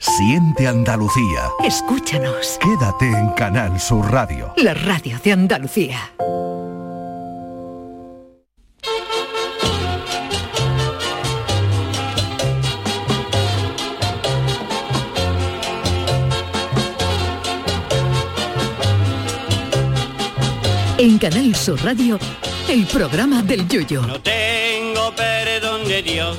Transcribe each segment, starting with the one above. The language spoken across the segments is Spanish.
Siente Andalucía. Escúchanos. Quédate en Canal Sur Radio. La radio de Andalucía. En Canal Sur Radio, el programa del Yoyo. No tengo perdón de Dios,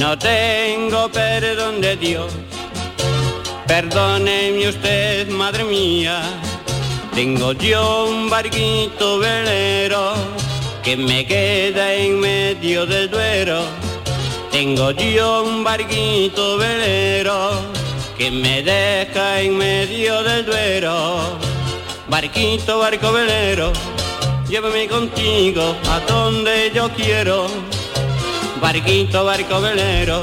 no tengo perdón de Dios. Perdóneme usted, madre mía, tengo yo un barquito velero que me queda en medio del duero. Tengo yo un barquito velero que me deja en medio del duero. Barquito, barco velero, llévame contigo a donde yo quiero. Barquito, barco velero,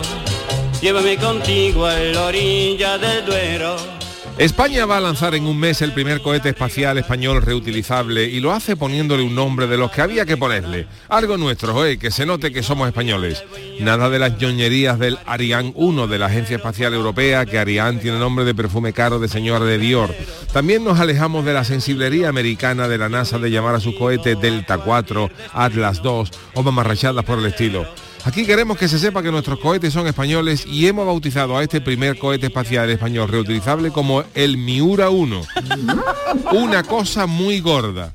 llévame contigo a la orilla del Duero. España va a lanzar en un mes el primer cohete espacial español reutilizable y lo hace poniéndole un nombre de los que había que ponerle. Algo nuestro, oye, que se note que somos españoles. Nada de las ñoñerías del Ariane 1 de la Agencia Espacial Europea, que Ariane tiene nombre de perfume caro de señora de Dior. También nos alejamos de la sensiblería americana de la NASA de llamar a sus cohetes Delta 4, Atlas 2 o mamarrachadas por el estilo. Aquí queremos que se sepa que nuestros cohetes son españoles y hemos bautizado a este primer cohete espacial español reutilizable como el Miura 1. Una cosa muy gorda.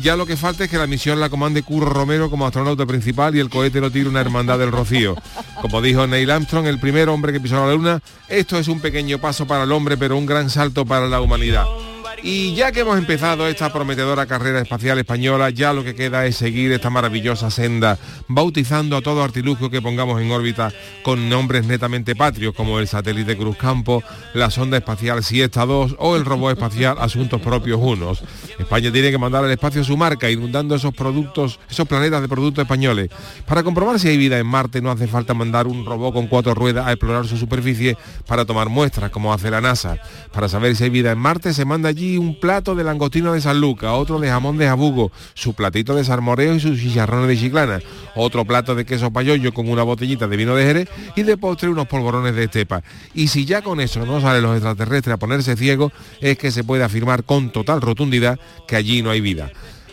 Ya lo que falta es que la misión la comande Curro Romero como astronauta principal y el cohete lo tire una hermandad del Rocío. Como dijo Neil Armstrong, el primer hombre que pisó la luna, esto es un pequeño paso para el hombre, pero un gran salto para la humanidad. Y ya que hemos empezado esta prometedora carrera espacial española, ya lo que queda es seguir esta maravillosa senda, bautizando a todo artilugio que pongamos en órbita con nombres netamente patrios, como el satélite Cruzcampo, la sonda espacial Siesta 2 o el robot espacial Asuntos Propios Unos. España tiene que mandar al espacio su marca, inundando esos productos, esos planetas de productos españoles. Para comprobar si hay vida en Marte no hace falta mandar un robot con cuatro ruedas a explorar su superficie para tomar muestras, como hace la NASA. Para saber si hay vida en Marte se manda allí un plato de langostino de San Lucas, otro de jamón de jabugo, su platito de salmoreo y sus chicharrones de chiclana, otro plato de queso payollo con una botellita de vino de Jerez y de postre unos polvorones de estepa. Y si ya con eso no salen los extraterrestres a ponerse ciegos, es que se puede afirmar con total rotundidad que allí no hay vida.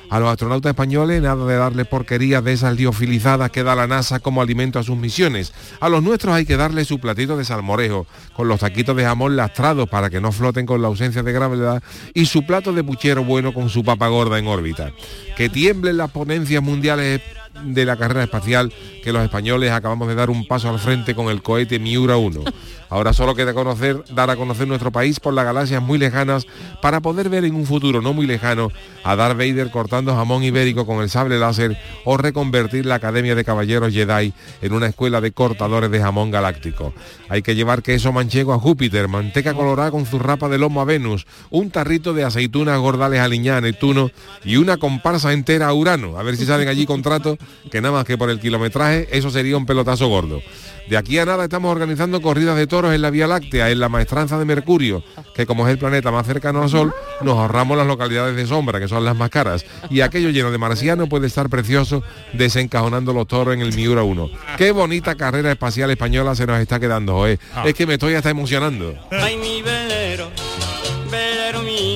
A los astronautas españoles nada de darle porquerías de esas liofilizadas que da la NASA como alimento a sus misiones. A los nuestros hay que darle su platito de salmorejo, con los taquitos de jamón lastrados para que no floten con la ausencia de gravedad y su plato de puchero bueno con su papa gorda en órbita. Que tiemblen las ponencias mundiales de la carrera espacial que los españoles acabamos de dar un paso al frente con el cohete Miura 1. Ahora solo queda conocer, dar a conocer nuestro país por las galaxias muy lejanas para poder ver en un futuro no muy lejano a Darth Vader cortando jamón ibérico con el sable láser o reconvertir la Academia de Caballeros Jedi en una escuela de cortadores de jamón galáctico. Hay que llevar queso manchego a Júpiter, manteca colorada con zurrapa de lomo a Venus, un tarrito de aceitunas gordales a Liñán, Neptuno y una comparsa entera a Urano. A ver si salen allí contratos que nada más que por el kilometraje eso sería un pelotazo gordo. De aquí a nada estamos organizando corridas de toros en la Vía Láctea, en la maestranza de Mercurio, que como es el planeta más cercano al Sol, nos ahorramos las localidades de sombra, que son las más caras. Y aquello lleno de marciano puede estar precioso desencajonando los toros en el Miura 1. Qué bonita carrera espacial española se nos está quedando, hoy. Es que me estoy hasta emocionando. Ay, mi velero, velero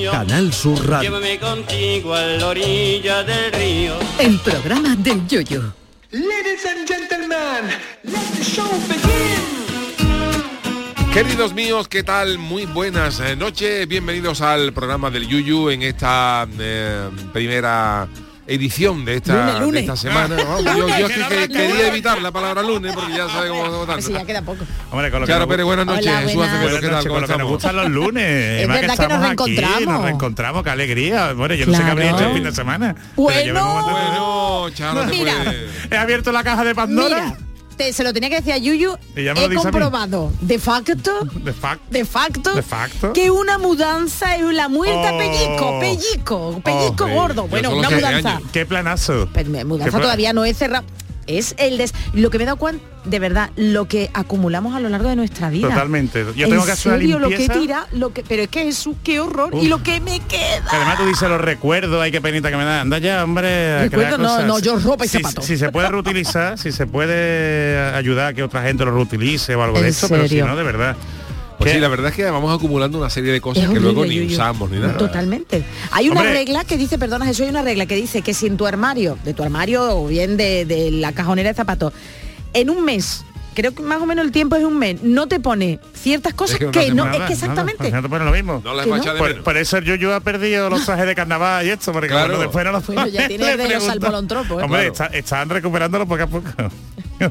mío, Canal Sur Radio. llévame contigo a la orilla del río. El programa del Yoyo. Ladies and gentlemen, let the show begin. Queridos míos, ¿qué tal? Muy buenas eh, noches, bienvenidos al programa del Yuyu en esta eh, primera edición de esta, Lunes, lunes. de esta semana. Vamos, yo yo es que, que- quería evitar la palabra lunes porque ya sabe cómo sí, ya queda poco. Hombre, con lo que Pérez, buenas noches. Hola, Jesús buenas. Acevedo, Buenas ¿qué tal? noches, ¿Cómo con lo que nos gustan los lunes. Además verdad que nos aquí, reencontramos. nos reencontramos, qué alegría. Bueno, yo no sé qué habría hecho el fin de semana. Bueno. Charo, Mira. puede- He abierto la caja de Pandora. Mira, te- se lo tenía que decir a Yuyu, Y ya me lo he dice a mí. comprobado de facto, De facto. de facto, De facto. que una mudanza es la muerta Oh. pellico, pellico, pellico Oh, gordo. yo Bueno, una mudanza. años. Qué planazo. Pero Qué mudanza todavía no es cerrada. Es el des... Lo que me he dado cuenta, de verdad, lo que acumulamos a lo largo de nuestra vida. Totalmente. Yo En tengo que hacer una serio, lo que limpieza. tira, lo que, pero es que Jesús, qué horror. Uf. Y lo que me queda. Que además tú dices los recuerdos, hay que penita que me da. Anda ya, hombre. Recuerdo, no, cosas. no, yo ropa y Si- zapatos. Si, se puede reutilizar, si se puede ayudar a que otra gente lo reutilice o algo ¿En de eso, pero si no, de verdad. Pues sí, la verdad es que vamos acumulando una serie de cosas Es que luego ni usamos ni nada. Totalmente. Hay una Hombre. regla que dice, perdona Jesús, hay una regla que dice que si en tu armario, de tu armario o bien de, de la cajonera de zapatos, en un mes, creo que más o menos el tiempo es un mes, no te pone ciertas cosas que no que, hace no, Nada, es que exactamente. pues no te pone lo mismo. Por, eso el Yuyu ha perdido los trajes de carnaval y esto, porque Claro. bueno, después no los Bueno, ya tiene le de los ¿eh? Hombre, Claro. está- están recuperándolo poco a poco.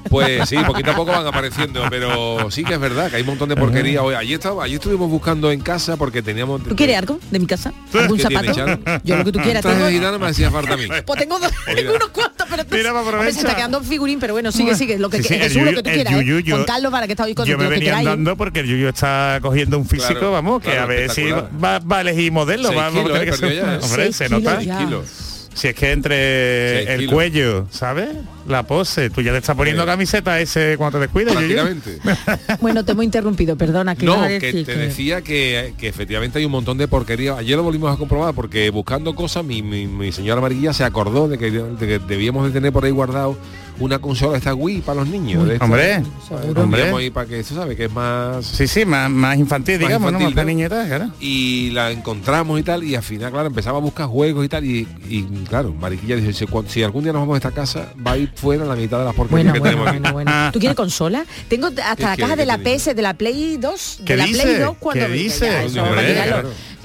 Pues sí, poquito a poco van apareciendo, pero sí que es verdad que hay un montón de porquería. Hoy, ayer, estaba, ayer estuvimos buscando en casa porque teníamos... ¿Tú quieres algo de mi casa? ¿Algún ¿Qué tiene, zapato? Yo lo que tú quieras. Tengo, me hacía falta a mí. pues tengo, dos- Mira. tengo unos cuantos, pero esto- Mira, Hombre, se está quedando figurín, pero bueno, sigue, sigue. Lo que Sí, sí, el lo que tú quieras. ¿eh? yuyu, Juan Carlos, para que está hoy con Yo me venía queráis. andando porque el Yuyu está cogiendo un físico, Claro, vamos, que claro, a ver si va, va a elegir modelo, Seis va, va a kilos, tener eh, que perdió ser- ya, ¿eh? Hombre, se nota. Si es que entre el kilos. cuello, ¿sabes? La pose, tú ya te estás poniendo Sí. camiseta ese cuando te. Prácticamente. Bueno, te hemos interrumpido, perdona. ¿qué No, que decir? te Que- decía que, que efectivamente hay un montón de porquería. Ayer lo volvimos a comprobar porque buscando cosas, mi, mi- mi señora amarilla se acordó de que, de que debíamos de tener por ahí guardado una consola esta Wii para los niños. Hombre, Seguro. hombre. Ahí para que, tú sabes, que es más... Sí, sí, más, más infantil, Más digamos, infantil, ¿no? Más ¿no? niñeta, claro. y la encontramos y tal y al final claro empezaba a buscar juegos y tal y, y, claro Mariquilla dice si, si algún día nos vamos a esta casa va a ir fuera la mitad de las porquerías Bueno, que bueno, tenemos bueno, bueno. ¿Tú quieres consola? Tengo hasta la caja de ¿Qué la? PS, de la Play 2, de ¿Qué la dice? Play 2 cuando ¿Qué Ya, dice?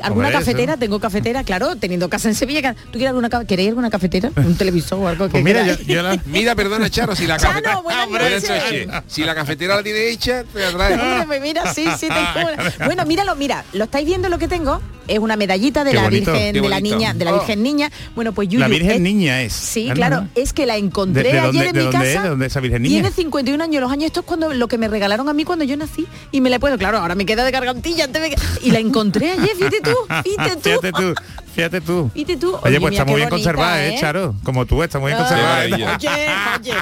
¿Alguna Hombre, cafetera? eso. Tengo cafetera, claro, teniendo casa en Sevilla. ¿Tú quieres alguna ¿Queréis alguna cafetera? ¿Un televisor o algo que Pues mira, yo, yo la... mira perdona Charo si la cafetera noches. si la cafetera la tiene hecha te la trae pues mira, sí, sí, tengo una. Bueno, míralo, mira, ¿lo estáis viendo lo que tengo? Es una medallita de Qué la bonito, Virgen, de la niña, de la Oh. Virgen Niña. Bueno, pues Yuyu, La Virgen es- Niña es. Sí, Ah, claro, es que la encontré ¿De- de ayer dónde- en de mi dónde casa. es? ¿De dónde es esa Virgen Niña? Tiene 51 años, los años esto es cuando lo que me regalaron a mí cuando yo nací y me la he puesto, claro, ahora me queda de gargantilla antes me- y la encontré ayer, fíjate tú, fíjate tú. Fíjate tú, fíjate tú. Fíjate tú. Oye, pues mira está muy bien bonita, conservada, ¿eh, Charo? Como tú, está muy bien Ah, conservada. ¿eh? Oye, oye.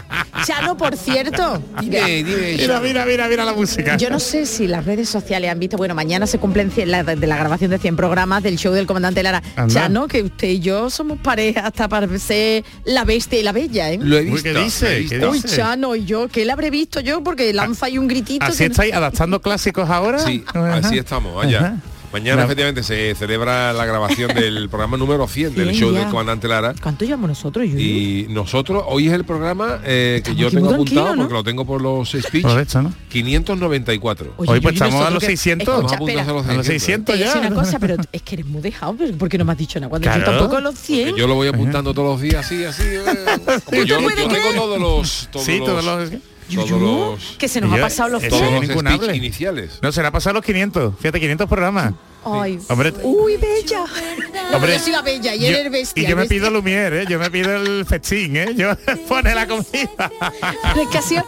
Chano, por cierto. dime dime Mira, mira, mira, mira la música. Yo no sé si las redes sociales han visto, bueno, mañana se cumplen de la grabación de 100 programas del show del comandante Lara. Anda. Chano, que usted y yo somos pareja hasta para ser la bestia y la bella, ¿eh? lo he visto ¿qué lo he dice? visto. ¿Qué Uy, dice? Chano, y yo, que le habré visto yo porque lanza ahí un gritito. ¿Así que- estáis adaptando clásicos ahora? Sí, Ajá. así estamos, allá. Ajá. Mañana efectivamente se celebra la grabación del programa número 100 del show ya. del comandante Lara. ¿Cuánto llevamos nosotros, Yuyu? Y nosotros, hoy es el programa eh, que yo tengo apuntado ¿no? porque lo tengo por los speech. Por esto, ¿no? 594. Oye, Hoy pues Yuyu, estamos a los que- 600. Escucha, Vamos a los A los 600. 600 Te voy a ya. decir una cosa, pero es que eres muy dejado, pero ¿por qué no me has dicho nada? Cuando yo Claro. tampoco los 100. Que yo lo voy apuntando todos los días así, así. eh, como yo, yo tengo todos los todos Sí, los, todos los... Yuyu, los que se nos Yo- ha pasado los todos es 100. los iniciales. No, será pasar los 500. Fíjate, 500 programas. Ay, Hombre, uy, bella. Hombre, yo soy la bella y yo- eres bestia. y yo me pido Lumière, ¿eh? Yo me pido el festín, ¿eh? Yo pone la comida. Pero es que ha sido-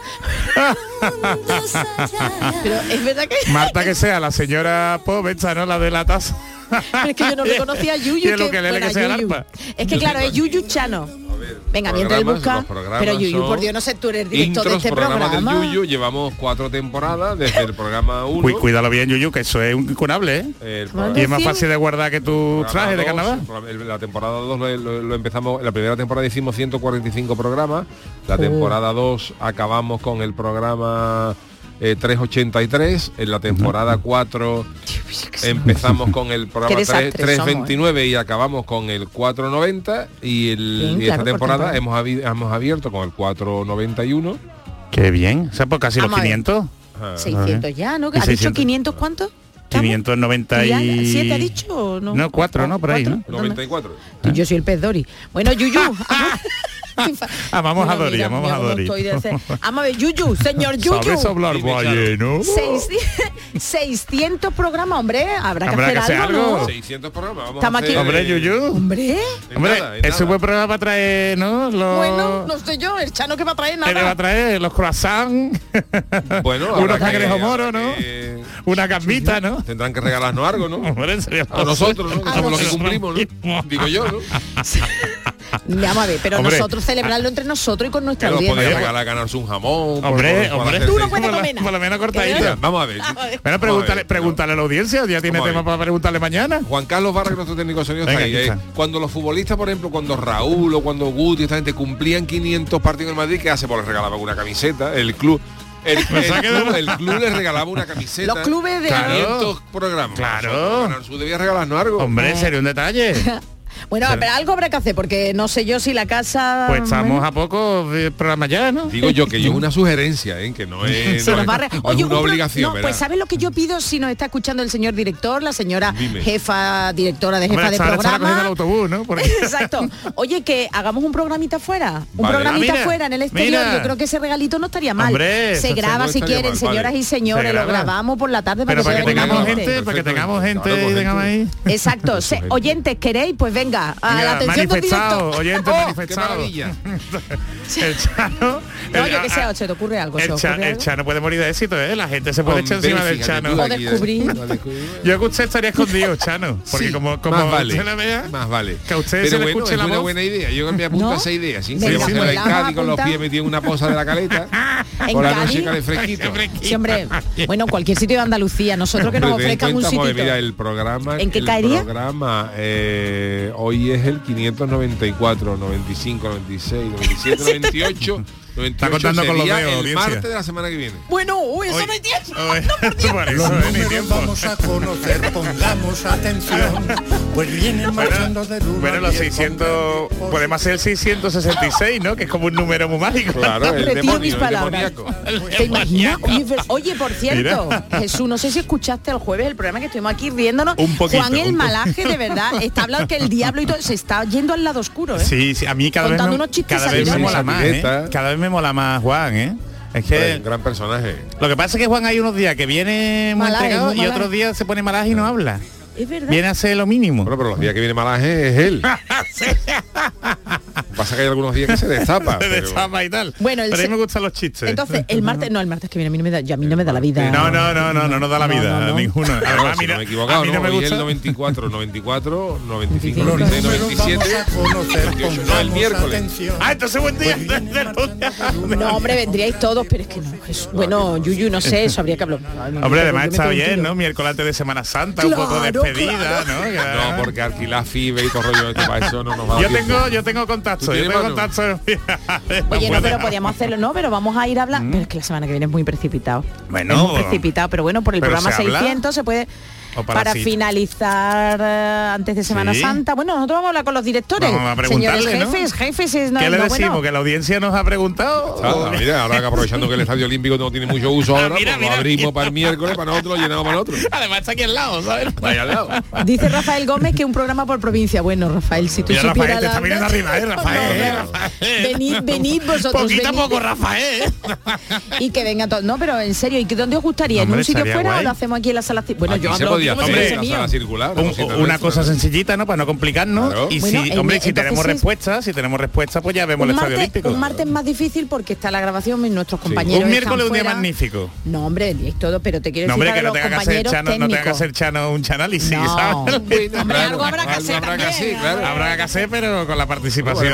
Pero es verdad que... Marta que sea la señora Povesta, ¿no? La de la taza. Pero es que yo no reconocía a Yuyu. Y el que fuera que sea el Yuyu. Es que claro, es Yuyu Chano. Venga, mientras él busca. Pero Yuyu, por Dios, no sé, tú eres director Intros, de este programas programa. del Yuyu, llevamos cuatro temporadas desde el programa 1. Cuí- Cuídalo bien, Yuyu, que eso es un incunable, ¿eh? Y es más fácil de guardar que tu programa traje de carnaval. La temporada 2 lo, lo- lo empezamos, la primera temporada hicimos 145 programas, la temporada 2 acabamos con el programa eh, 383, en la temporada 4 empezamos con el programa Qué 3, desastres somos, 329 y acabamos con el 490 y, el, Bien, y claro, esta por temporada hemos, abi- hemos abierto con el 491. Qué bien. O sea, por casi los Vamos ver. 500. Ajá. 600 ya, ¿no? Y ¿Ha dicho 600. 500 cuántos? ¿Estamos? 590 ¿Ya? y... ¿Siete ha dicho o no? No, cuatro, ¿no? Por ahí, ¿no? ¿Cuatro? 94. Yo soy el pez Dori. Bueno, Yuyu. Amamos Mira, a Dori, amamos mira a Dori. estoy de hacer- Vamos a ver, Yuyu, señor Yuyu. ¿Sabes Charo. balleno? 600, 600 programas, hombre, habrá que Habrá hacer que hacer algo, algo. ¿no? 600 programas, vamos Estamos a hacer, aquí. Hombre, eh, Yuyu. Hombre, Hombre, nada, en es nada. un buen programa para traer, ¿no? Los, bueno, no sé yo, el Chano que va a traer ¿Qué le va a nada. traer? Los croissants. Bueno, unos habrá que- cangrejo moro, habrá ¿no? que- Una gambita, ¿no? Tendrán que regalarnos algo, ¿no? Hombre, sería A nosotros, ¿no? Que A somos los que cumplimos, ¿no? Digo yo, ¿no? Vamos a ver, pero Hombre. nosotros celebrarlo entre nosotros y con nuestra audiencia. regalar ganarse un jamón. por- Hombre, por- por hombre. hacer Tú no puedes por, lo- comer nada. por lo menos cortadita. Vamos a ver. Bueno, pregúntale, pregúntale a la audiencia, ya tiene tema para preguntarle mañana. Juan Carlos Vargas, nuestro técnico sonido, está ahí. eh. Cuando los futbolistas, por ejemplo, cuando Raúl o cuando Guti, esta gente cumplían 500 partidos en Madrid, ¿qué hace? Pues les regalaban una camiseta, el club. El, el Pensaba que club, el club les regalaba una camiseta. Los clubes de- 500 programas. Claro. Nosotros, Canal Sur debía regalarnos algo. Hombre, sería un detalle. Bueno, pero algo habrá que hacer, porque no sé yo si la casa... Pues estamos bueno, a poco de programa ya, ¿no? Digo yo que yo es una sugerencia, ¿eh? que no es, no no Oye, una obligación. pues ¿sabes lo que yo pido si nos está escuchando el señor director, la señora Dime. jefa, directora de jefa Hombre, de estará el programa? autobús, ¿no? Porque- Exacto. Oye, que hagamos un programita fuera. Un Vale. programita Ah, mira, fuera en el exterior. mira. Yo creo que ese regalito no estaría mal. Hombre, se graba si quieren, mal, señoras vale. y señores. Se Lo graba. grabamos por la tarde para Pero que para que venir tengamos gente, para que tengamos gente ahí. Exacto. Oyentes, ¿queréis? Pues venga, a la Mira, atención del manifestado, director. oyente Oh, ¡Qué manifestado. maravilla! El Chano. No, el- yo que sé, o se te ocurre algo. ¿se El, Cha- ocurre el algo? Chano puede morir de éxito, ¿eh? La gente se puede echar Hombre, encima del Chano. Lo descubrí. Yo que usted estaría escondido, Chano. Porque Sí, como, como más vale, la vea, más vale. que a usted Pero se le bueno, escuche es la una voz. buena idea. Yo me apunto ¿No? a esa idea, ¿sí? Venga, hacerla pues en la a Cádiz con los pies metidos en una poza de la caleta. Por la noche cae fresquito. Sí, hombre. Bueno, cualquier sitio de Andalucía. Nosotros que nos ofrezcan un sitio. mira, el programa, ¿En qué el caería? programa eh, hoy es el 594, 95, 96, 97, 98, 98 contando con los dedos, el martes de la semana que viene. Bueno, uy, eso Hoy- no hay tiempo. Hoy- por Los números tiempo. vamos a conocer, pongamos atención, pues vienen marchando de uno bueno, los diez 600, con podemos hacer el 666, ¿no? Que es como un número muy mágico. Claro, el demonio, mis palabras. ¿Te imaginas? Oye, por cierto, Mira. Jesús, no sé si escuchaste el jueves el programa que estuvimos aquí riéndonos. Un poquito, Juan el un malaje, de verdad, está hablando que el diablo y todo se está yendo al lado oscuro, ¿eh? Sí, sí, a mí cada vez, Contando me, unos chistes cada vez me mola más, ¿eh? Cada vez me mola más Juan, ¿eh? Es que un gran personaje. lo que pasa es que Juan hay unos días que viene muy Malaje, entregado muy y otros días se pone malaje y no habla. Es verdad. Viene a hacer lo mínimo. Bueno, pero los días que viene malaje es él. Pasa que hay algunos días que se destapa. de pero- chapa y tal. Bueno, el pero a se- mí me gustan los chistes. Entonces, el martes, no, el martes que viene a mí no me da, ya a mí no me da la vida. no, no, no, no, no nos da la No, vida, no, no. ninguno. No, mira, no me he equivocado, a mí no, ¿no? me gusta. el 94, 94, 95, Los 96, números 97. vamos a conocer, 98, no, el miércoles. Ah, entonces buen día. Pues No, hombre, vendríais todos, pero es que no, Jesús. Bueno, Yuyu, no sé, eso habría que hablar. Hombre, además ¿por qué está bien? ¿no? Miércoles antes de Semana Santa, un poco despedida. ¿no? Que- No, porque alquilar FIBE y todo rollo esto para eso no nos va Yo tengo, yo tengo contacto, ¿Tú yo tienes tengo mano? contacto. Oye, no, pero podíamos hacerlo, no, pero vamos a ir a hablar. Pero es que la semana que viene es muy precipitado. Bueno, es muy precipitado, pero bueno, por el programa se habla. 600 se puede para finalizar eh, antes de Semana Sí. Santa. Bueno, nosotros vamos a hablar con los directores. Vamos a Señores jefes, jefes, es no, ¿Qué le decimos? bueno. ¿Que la audiencia nos ha preguntado? Ah, ahora que aprovechando que el Estadio Olímpico no tiene mucho uso Ah, ahora, mira, pues mira, lo abrimos mira. para el miércoles, para nosotros lo llenamos para nosotros. Además está aquí al lado, ¿sabes? Vaya al lado. Dice Rafael Gómez que un programa por provincia. Bueno, Rafael, si tú Mira, supieras Rafael, te está viniendo arriba, ¿eh, Rafael? No, no. Rafael. Venid, venid vosotros. Poquito a venid. poco, Rafael. Y que vengan todos. No, pero en serio, ¿y que dónde os gustaría? ¿En un sitio fuera guay. o lo hacemos aquí en la sala? Bueno, Aquí yo hablo fuese la circular. Un- una cosa ¿no? sencillita, ¿no? Para no complicarnos. Claro. Y Bueno, si, en- hombre, si tenemos es- respuestas, si tenemos respuestas, pues ya vemos Un el Estadio martes, Olímpico. un martes más difícil porque está la grabación y nuestros compañeros. Un están miércoles un día fuera. magnífico. No, hombre, y todo, pero te quiero No, decir hombre, que no los tenga que hacer Chano, no tenga que hacer Chano un chanálisis, No. ¿sabes? Bueno, Hombre, algo habrá que hacer habrá que hacer, claro. Habrá que hacer, pero con la participación.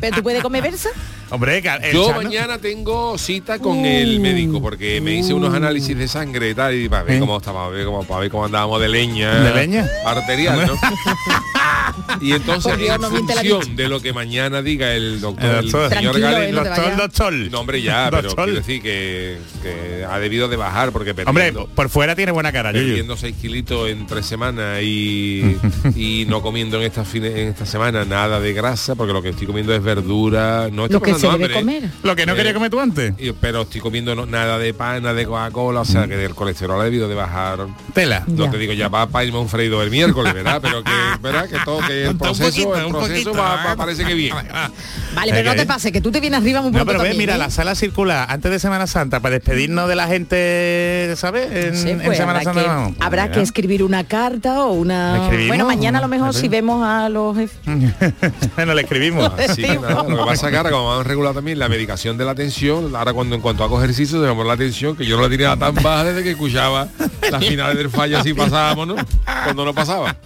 Pero tú puedes comer versa. Hombre, el Yo Chano- mañana tengo cita con el médico porque me hice unos análisis de sangre y tal y para ver ¿Eh? cómo estaba, para ver cómo, para ver cómo andábamos de leña. ¿De leña? Arterial, ¿no? y entonces en no función de lo que mañana diga el doctor, El el, doctor. señor Tranquilo, Galen, eh, no doctor, doctor. no hombre ya, pero Doctor. quiero decir que, que ha debido de bajar porque Hombre, perdiendo, por fuera tiene buena cara, perdiendo 6 kilitos en tres semanas y, y no comiendo en esta fine- en esta semana nada de grasa porque lo que estoy comiendo es verdura, no estoy Lo que se pasando debe hambre, ¿eh? comer. Lo que no Eh, quería comer tú antes. y- pero estoy comiendo no- nada de pan, nada de Coca-Cola, o Mm. sea que el colesterol ha debido de bajar. Tela. No Ya. te digo ya va para irme un freído el miércoles, ¿verdad? Pero que, ¿verdad? Que todo porque el Un proceso, poquito, el un proceso poquito. va, va- parece que bien. Vale, pero no te pase, que tú te vienes arriba muy No, pronto pero ve, también, mira, ¿eh? la sala circular antes de Semana Santa para despedirnos de la gente, ¿sabes? En, Sí, en pues Semana habrá Santa que, vamos. habrá Mira. que escribir una carta o una... Bueno, mañana a lo mejor si vemos a los jefes. bueno, le escribimos. Sí, nada, lo que pasa es que ahora como han regulado también la medicación de la tensión, ahora cuando en cuanto hago ejercicio tenemos la atención que yo no la tenía tan baja desde que escuchaba las finales del fallo así pasábamos, ¿no? Cuando no pasaba.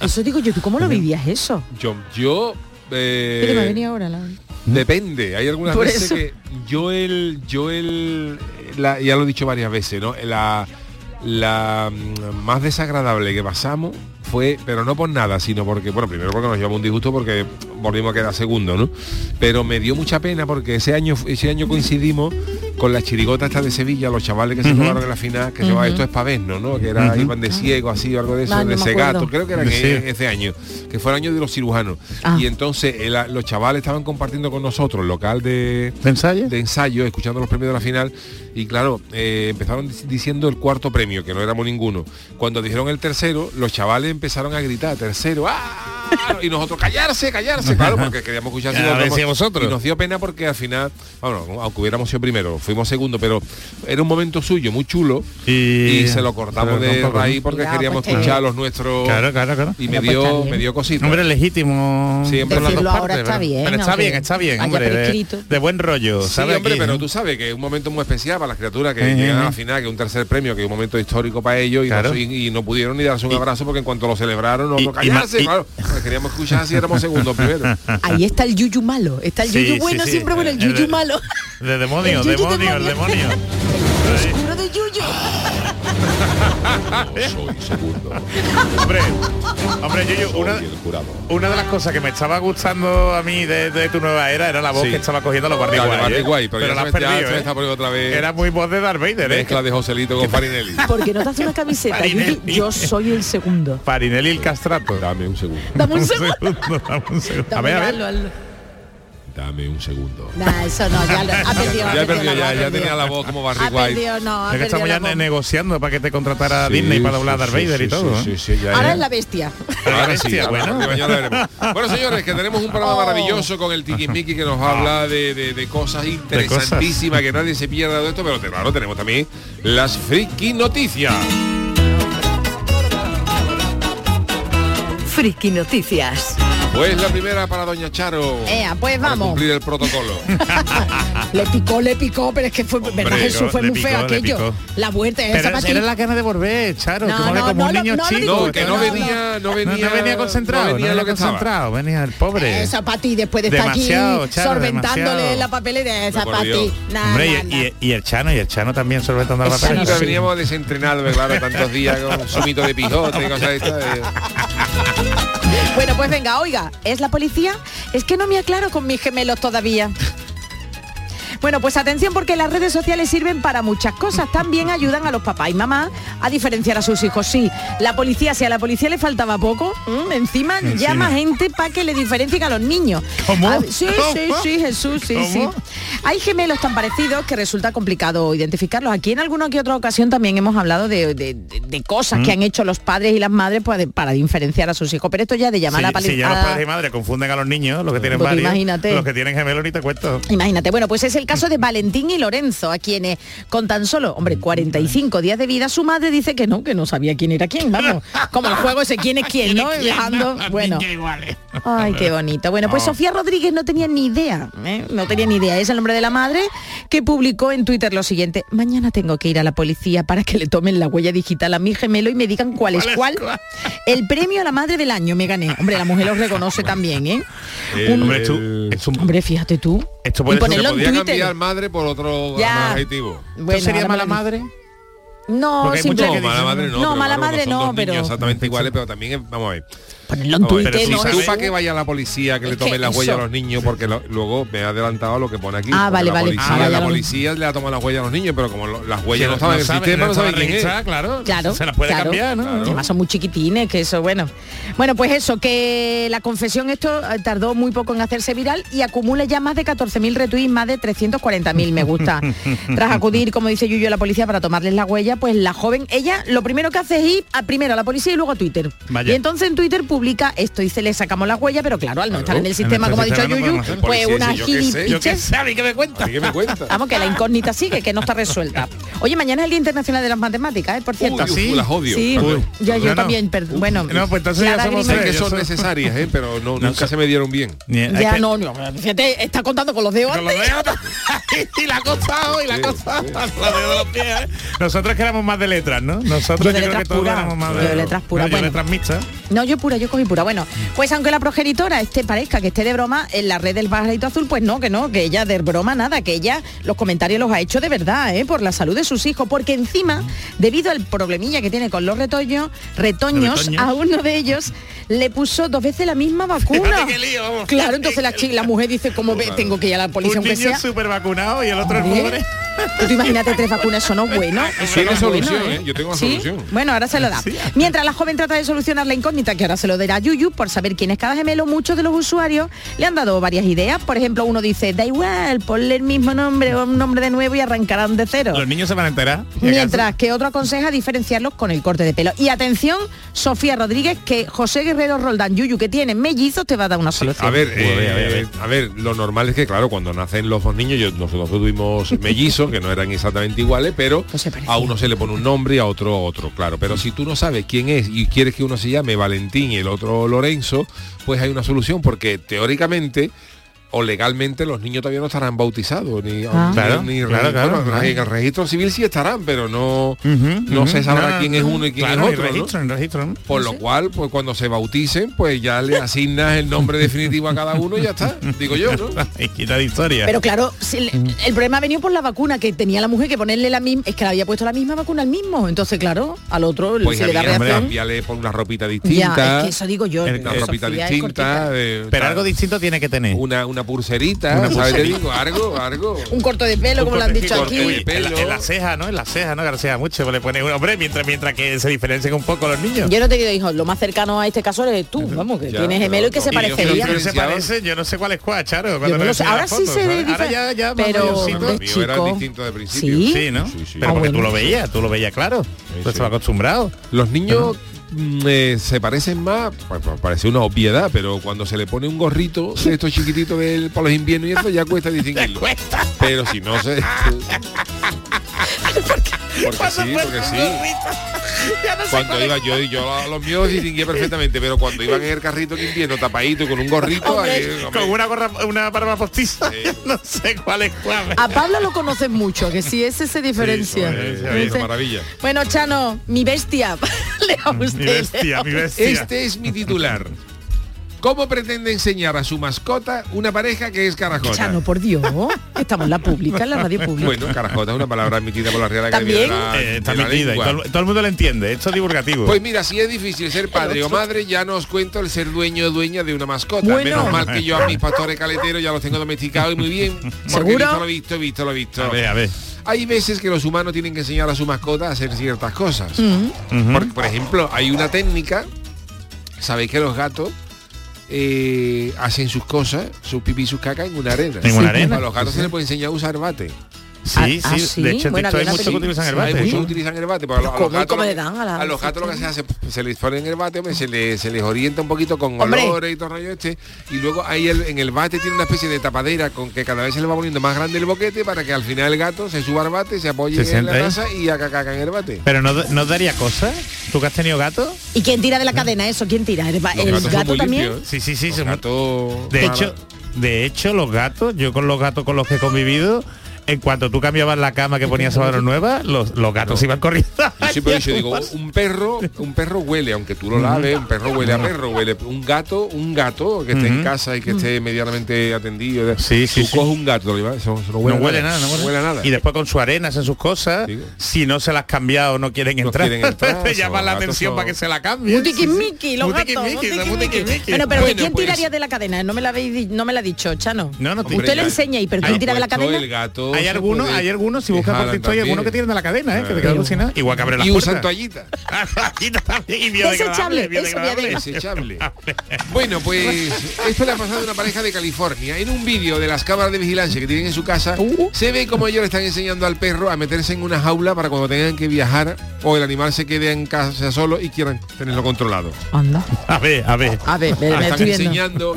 Eso digo yo, ¿tú cómo lo vivías eso? Yo, yo eh, Pero me venía ahora la... Depende, hay algunas Por veces eso. que yo el, yo el, la- ya lo he dicho varias veces, ¿no? La, la mm, más desagradable que pasamos fue, pero no por nada, sino porque, bueno, primero porque nos llevamos un disgusto porque volvimos a quedar segundo, ¿no? Pero me dio mucha pena porque ese año, ese año coincidimos con la chirigota esta de Sevilla, los chavales que se tomaron en la final, que se llamaba Esto es Pavesno, ¿no? Que era, iban de ciego así o algo de eso, no de me Segato, creo que era Sí. que- ese año, que fue el año de los cirujanos. Ah. Y entonces el- los chavales estaban compartiendo con nosotros el local de, ¿De ensayo? de ensayo, escuchando los premios de la final, y claro, eh, empezaron dic- diciendo el cuarto premio, que no éramos ninguno. Cuando dijeron el tercero, los chavales empezaron a gritar, tercero, ¡ah! Y nosotros, callarse, callarse, claro, porque queríamos escuchar si vosotros. Y nos dio pena porque al final, bueno, aunque hubiéramos sido primero, fuimos segundo, pero era un momento suyo, muy chulo, Y- y, se lo cortamos de raíz porque queríamos pues escuchar a los nuestros. Claro, claro, claro. Y me pues dio, bien. me dio cosita. Hombre, legítimo. Siempre las dos ahora partes, está pero- bien, Pero está bien, está bien, hombre. De, buen rollo, Sí, ¿sabe? hombre, Aquí, pero ¿no? tú sabes que es un momento muy especial para las criaturas que Ejé, llegan a la final, que es un tercer premio, que es un momento histórico para ellos y, Claro. no, y- y no pudieron ni darse un Y- abrazo porque en cuanto lo celebraron, no callarse, claro, porque queríamos escuchar si éramos segundos primero. Ahí está el yuyu malo. Está el yuyu sí, bueno, sí. siempre bueno, el yuyu malo. De demonio, El yuyu demonio, el demonio. El oscuro de yuyu. soy segundo. hombre, hombre, Yuyu, una, una de las cosas que me estaba gustando a mí de, de tu nueva era era la voz Sí. que estaba cogiendo los Claro, White, Barry ¿eh? Pero ya la ya perdido, me ¿eh? está otra vez. Era muy voz de Darth Vader, ¿eh? Mezcla de Joselito con Farinelli. Porque no te hace una camiseta, yuyu. Yo soy el segundo. Farinelli y el castrato. Dame un segundo. Dame un segundo. dame un segundo. A Dame, ver, a hazlo, ver. hazlo. Dame un segundo. Nah, eso no, ya lo, ha perdido. Ya he perdido perdido, la ya, ya tenía la voz como Barry Ha White. perdido, no, ha Es que estamos ya la negociando para que te contratara Sí, Disney para sí, hablar a Darth sí, Vader y sí, todo. sí, ¿eh? sí, sí, ya, Ahora es la bestia. Ahora sí, bestia, bueno. de veremos. Bueno, señores, que tenemos un programa Oh. maravilloso con el Tiki que nos habla de, de- de cosas interesantísimas, que nadie se pierda de esto, pero claro, tenemos también las friki noticias. Friki Noticias. Pues la primera para Doña Charo. Ea, pues para vamos. cumplir el protocolo. Le picó, le picó, pero es que fue, ¿verdad Hombre, Jesús? Fue muy feo picó, le aquello. La vuelta esa Pero para ti. era la gana de volver, Charo. No, como, no, como no un niño chico. No, que no no, venía, no venía, no venía concentrado, venía lo que estaba. concentrado, venía el pobre. Esa para ti, después de estar aquí Charo, sorbentándole demasiado. la papelera, esa para ti. Nah, Hombre, nah, y, nah. y- y el Chano, y el Chano también sorbetando la El Chano, papel. Siempre sí. veníamos desentrenados, claro, tantos días con sumito de pijote y cosas de estas. eh. Bueno, pues venga, oiga, ¿es la policía? Es que no me aclaro con mis gemelos todavía. Bueno, pues atención porque las redes sociales sirven para muchas cosas. También ayudan a los papás y mamás a diferenciar a sus hijos. Sí, la policía, si a la policía le faltaba poco, ¿m? encima, Encima. llama gente para que le diferencien a los niños. ¿Cómo? Ah, sí, sí, ¿Cómo? sí, Jesús, sí, sí. Hay gemelos tan parecidos que resulta complicado identificarlos. Aquí en alguna que otra ocasión también hemos hablado de, de- cosas Mm. que han hecho los padres y las madres pues, de- para diferenciar a sus hijos. Pero esto ya de llamar a la Si, si ya los policía. padres y madres confunden a los niños, los que tienen Pues varios, imagínate. los que tienen gemelos ni te cuento. Imagínate, bueno, pues es el caso de Valentín y Lorenzo, a quienes con tan solo, hombre, 45 días de vida, su madre dice que no, que no sabía quién era quién, vamos, como el juego ese quién es quién, ¿no? Y Dejando, bueno. Ay, qué bonito. Bueno, pues Sofía Rodríguez no tenía ni idea, ¿eh? no tenía ni idea. Es el nombre de la madre que publicó en Twitter lo siguiente. Mañana tengo que ir a la policía para que le tomen la huella digital a mi gemelo y me digan cuál es ¿Cuál? El premio a la madre del año me gané. Hombre, la mujer lo reconoce también, ¿eh? El- Hombre, tú, el- es un- Hombre, fíjate tú. Esto y puede ser- ponerlo en Twitter. Cambiar madre por otro Ya. adjetivo. Bueno, sería mala madre? No, No, mala madre no. No, pero mala claro, madre son no, dos pero- niños exactamente iguales, pero también, vamos a ver. Ponerlo en Twitter, pero ¿no? si tú Jesús? para que vaya a la policía que le tome que la huella a los niños porque lo- luego me ha adelantado lo que pone aquí Ah, vale, la vale. policía, Ah, la policía le ha tomado la huella a los niños pero como lo- las huellas no, no estaban en el sabe- sistema no saben quién es claro. Claro, Se las puede claro. cambiar, ¿no? Además son muy chiquitines, que eso, bueno. Bueno, pues eso, que la confesión esto eh, tardó muy poco en hacerse viral y acumula ya más de 14.000 retweets, más de 340.000 me gusta. Tras acudir, como dice Yuyo, a la policía para tomarles la huella, pues la joven, ella lo primero que hace es ir a, primero a la policía y luego a Twitter. Vaya. Y entonces en Twitter pública esto dice le sacamos la huella, pero claro, al no estar en el en sistema, como ha dicho no Yuyu, pues una qué gilipiches. me cuenta. ¿Qué me cuenta? Vamos, que la incógnita sigue, que no está resuelta. Oye, mañana es el Día Internacional de las Matemáticas, ¿eh? por cierto. Uy, ¿sí? las odio. Sí, ya yo No, también, per- bueno. No, pues entonces ya somos que son necesarias, ¿eh? pero no, nunca se me dieron bien. Ya no, no, fíjate, está contando con los dedos Con los antes. dedos. y la y los pies, ¿eh? Nosotros que éramos más de letras, ¿no? Nosotros Yo de creo letras que todos puras. éramos más Yo de, letras puras, yo letras mixtas. No, yo pura, yo cogí pura. Bueno, pues aunque la progenitora este parezca que esté de broma, en la red del pajarito azul, pues no, que no, que ella de broma nada, que ella los comentarios los ha hecho de verdad, ¿eh? por la salud de sus hijos, porque encima, debido al problemilla que tiene con los retoños, retoños, Retoños. a uno de ellos le puso dos veces la misma vacuna. Fíjate qué lío, vamos. claro, entonces la, mujer dice, como tengo que ir a la policía Un aunque niño sea. súper vacunado y el otro pobre. Tú imagínate tres vacunas, eso no es bueno. Eso Tiene no es solución, bueno, ¿eh? Yo tengo una ¿Sí? solución. Bueno, ahora se lo da. Mientras la joven trata de solucionar la incógnita, que ahora se lo dará Yuyu, por saber quién es cada gemelo, muchos de los usuarios le han dado varias ideas. Por ejemplo, uno dice, da igual, ponle el mismo nombre o un nombre de nuevo y arrancarán de cero. Los niños se van a enterar. Mientras que otro aconseja diferenciarlos con el corte de pelo. Y atención, Sofía Rodríguez, que José Guerrero Roldán Yuyu, que tiene mellizos, te va a dar una solución. A ver, a ver, a ver, a ver. eh, a ver, lo normal es que, claro, cuando nacen los dos niños, yo- nosotros tuvimos mellizos, que no eran exactamente iguales, pero Pues a uno se le pone un nombre y a otro otro, claro. Pero si tú no sabes quién es y quieres que uno se llame Valentín y el otro Lorenzo, pues hay una solución, porque teóricamente o legalmente los niños todavía no estarán bautizados ni, Ah. ni- Claro, ni- claro, claro, bueno, claro. en el registro civil sí estarán pero no no ujú. se sabrá No, quién es uno y quién claro, es otro ¿no? registro, en registro, ¿no? Por lo cual, pues cuando se bauticen, pues ya le asignas el nombre definitivo a cada uno y ya está, digo yo, ¿no? Y quita de historia. Pero claro, si el, el problema ha venido por la vacuna, que tenía la mujer que ponerle la misma, es que le había puesto la misma vacuna al mismo. Entonces, claro, al otro Pues le da reacción. por una ropita Ya, distinta, es que eso digo yo. El- una ropita distinta, eh, Pero algo distinto tiene que tener. una, una pulserita, Una ¿sabes? Te pulserita. digo, algo, algo. Un corte de pelo, como lo han dicho aquí. de pelo. En la, en la ceja, ¿no? En la ceja, ¿no? Ceja mucho, pues le pone un hombre mientras mientras que se diferencien un poco los niños. Yo no te digo, hijo, lo más cercano a este caso eres tú, vamos, que Ya, tienes gemelo y que se yo parecería. se diferenciaban. parece, yo no sé cuál es cuál, Charo. Yo cuando no sé. Ahora sí se ve. Ahora ya, ya pero- de era distinto de principio. Sí. Sí, ¿no? Sí, sí. Pero Ah, porque tú lo veías, tú lo veías claro. tú sí. estabas acostumbrado. Los niños eh, se parecen más, pues, parece una obviedad, pero cuando se le pone un gorrito de estos chiquititos del, por los inviernos y eso ya cuesta distinguirlo. Pero si no se... porque sí, porque sí. Cuando iba yo, yo a los míos distinguía perfectamente, pero cuando iban en el carrito en invierno tapadito y con un gorrito, Hombre. ahí, hombre, Con una gorra, una barba postiza. Sí. no sé cuál es cuál. A Pablo lo conoces mucho, que si ese se diferencia. sí, hizo maravilla. Bueno, Chano, mi bestia. Lea usted. Mi bestia, mi bestia. Este es mi titular. ¿Cómo pretende enseñar a su mascota una pareja que es carajota? Chano, por Dios. Estamos en la pública, en la radio pública. Bueno, carajota es una palabra admitida por la Real Academia de ¿También? la, Eh, de está la metida y lengua. todo, el- todo el mundo lo entiende. Esto es divulgativo. Pues mira, si es difícil ser padre o madre, ya no os cuento el ser dueño o dueña de una mascota. Bueno. Menos mal que yo a mis pastores caleteros ya los tengo domesticados y muy bien. Porque ¿Seguro? visto lo visto, visto lo visto. a ver, a ver. Hay veces que los humanos tienen que enseñar a su mascota a hacer ciertas cosas. Por ejemplo, hay una técnica, sabéis que los gatos eh, hacen sus cosas, sus pipí y sus caca en una arena. En una arena. A los gatos se les puede enseñar a usar bate. Sí, Ah, ah, sí, sí. De hecho, en Bueno, TikTok hay muchos que utilizan el Sí, hay bate. muchos que utilizan el bate, porque a los, a gatos, ¿Cómo lo- le dan a la- los gatos lo que se hace, se les pone en el bate, hombre, se, les, se les orienta un poquito con Hombre. olores y todo el rollo este, y luego ahí el- en el bate tiene una especie de tapadera con que cada vez se le va poniendo más grande el boquete para que al final el gato se suba al bate, se apoye Se en la casa y haga caca en el bate. Pero no, no daría cosa. ¿Tú que has tenido gato? ¿Y quién tira de la cadena eso? ¿Quién tira? ¿El, el gato también? limpios, ¿eh? Sí, sí, sí. Los son gatos- De hecho, de hecho, los gatos, yo con los gatos con los que he convivido, en cuanto tú cambiabas la cama que ponías sábado nueva, los, los gatos iban corriendo. Yo siempre he dicho, digo, un perro, un perro huele, aunque tú lo laves, un perro huele a perro, huele. Un gato, un gato que esté en casa y que esté medianamente atendido. Sí, sí, Tú sí. coges un gato, lo llevas, eso, eso no no huele, huele nada, no huele, nada. Y después con su arena en sus cosas, si no se las has cambiado no quieren No entrar, quieren entrar, te llaman la atención son- para que se la cambien. Un tiquismiqui, los gatos. Bueno, pero Bueno, ¿quién pues- tiraría de la cadena? No me la habéis no me la ha dicho, Chano. No, no te- Usted le enseña y pero ha ¿quién tira de la cadena? El gato, hay algunos, hay algunos, si buscas por TikTok hay algunos que tienen de la cadena, ¿eh? que te Claro. quedas alucinado. Igual que abre las Y usan toallita. Toallita también, y biodegradable, Desechable. Desechable. Bueno, pues esto le ha pasado a una pareja de California. En un vídeo de las cámaras de vigilancia que tienen en su casa, Uh. se ve como ellos le están enseñando al perro a meterse en una jaula para cuando tengan que viajar o el animal se quede en casa solo y quieran tenerlo controlado. Anda. A ver, a ver. A ver, me, me están estoy viendo. enseñando,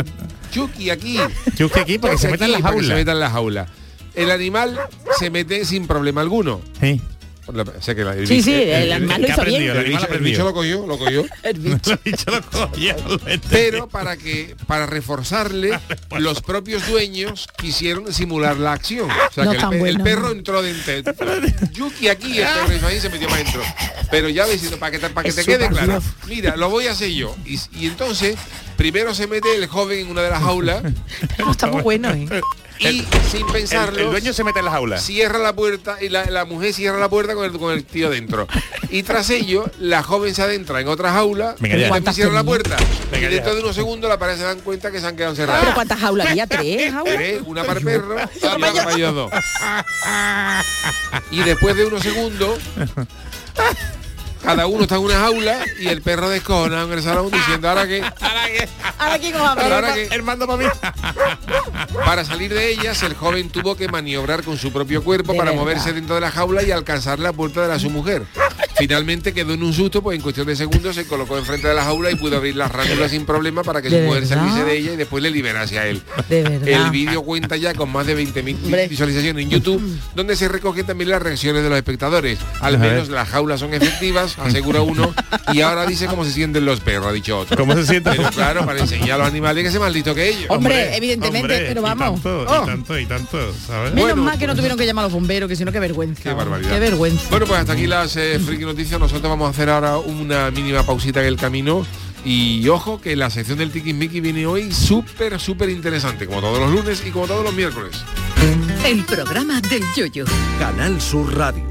Chucky aquí. Que aquí para que se Aquí, meta en la para que se jaula. meta en la jaula. El animal se mete sin problema alguno. Sí. O sea que la- el Sí, sí, el animal lo bien. El bicho, lo cogió, lo cogió. El bicho. Lo cogió. Pero para que para reforzarle, los propios dueños quisieron simular la acción. O sea No que el, bueno. perro entró dentro. Yuki aquí, el perro hizo ahí y se metió más dentro. Pero ya ves, para que te, para que te quede claro. Mira, lo voy a hacer yo. Y, y entonces, primero se mete el joven en una de las jaulas Pero está muy bueno, ¿eh? Y sin El, pensarlo. el dueño se mete en la jaula. Cierra la puerta y la, la mujer cierra la puerta con el, con el tío dentro. Y tras ello, la joven se adentra en otra jaula Venga y ¿Cuántas cierra la puerta. Venga y dentro ya. de unos segundos la pareja se dan cuenta que se han quedado Pero encerradas. ¿cuántas jaulas había? ¿Tres jaulas? Tres, una para el perro yo. para ellos dos. Y después de unos segundos, cada uno está en una jaula y el perro descojona en el salón diciendo ahora que Ahora abre. ahora que El mando para mí. para salir de ellas el joven tuvo que maniobrar con su propio cuerpo De para verdad. moverse dentro de la jaula y alcanzar la puerta de la su mujer. Finalmente quedó en un susto, pues en cuestión de segundos se colocó enfrente de la jaula y pudo abrir las ránulas sin problema para que su ¿De mujer verdad? saliese de ella y después le liberase a él. De verdad. El vídeo cuenta ya con más de 20.000 Hombre. visualizaciones en YouTube, donde se recogen también las reacciones de los espectadores. Al menos las jaulas son efectivas, asegura uno, y ahora dice cómo se sienten los perros, ha dicho otro. ¿Cómo se siente? Pero claro, para enseñar a los animales que se más listo que ellos. Hombre, evidentemente, hombre, pero y vamos. tanto, Oh. y tanto, y tanto, ¿sabes? Menos Bueno, mal que no pues- tuvieron que llamar a los bomberos, que si no, qué vergüenza. Qué barbaridad. Qué vergüenza. Bueno, pues hasta aquí las eh, friki noticias. Nosotros vamos a hacer ahora una mínima pausita en el camino. Y ojo que la sección del Tiki Miki viene hoy súper, súper interesante, como todos los lunes y como todos los miércoles. El programa del yoyo. Canal Sur Radio.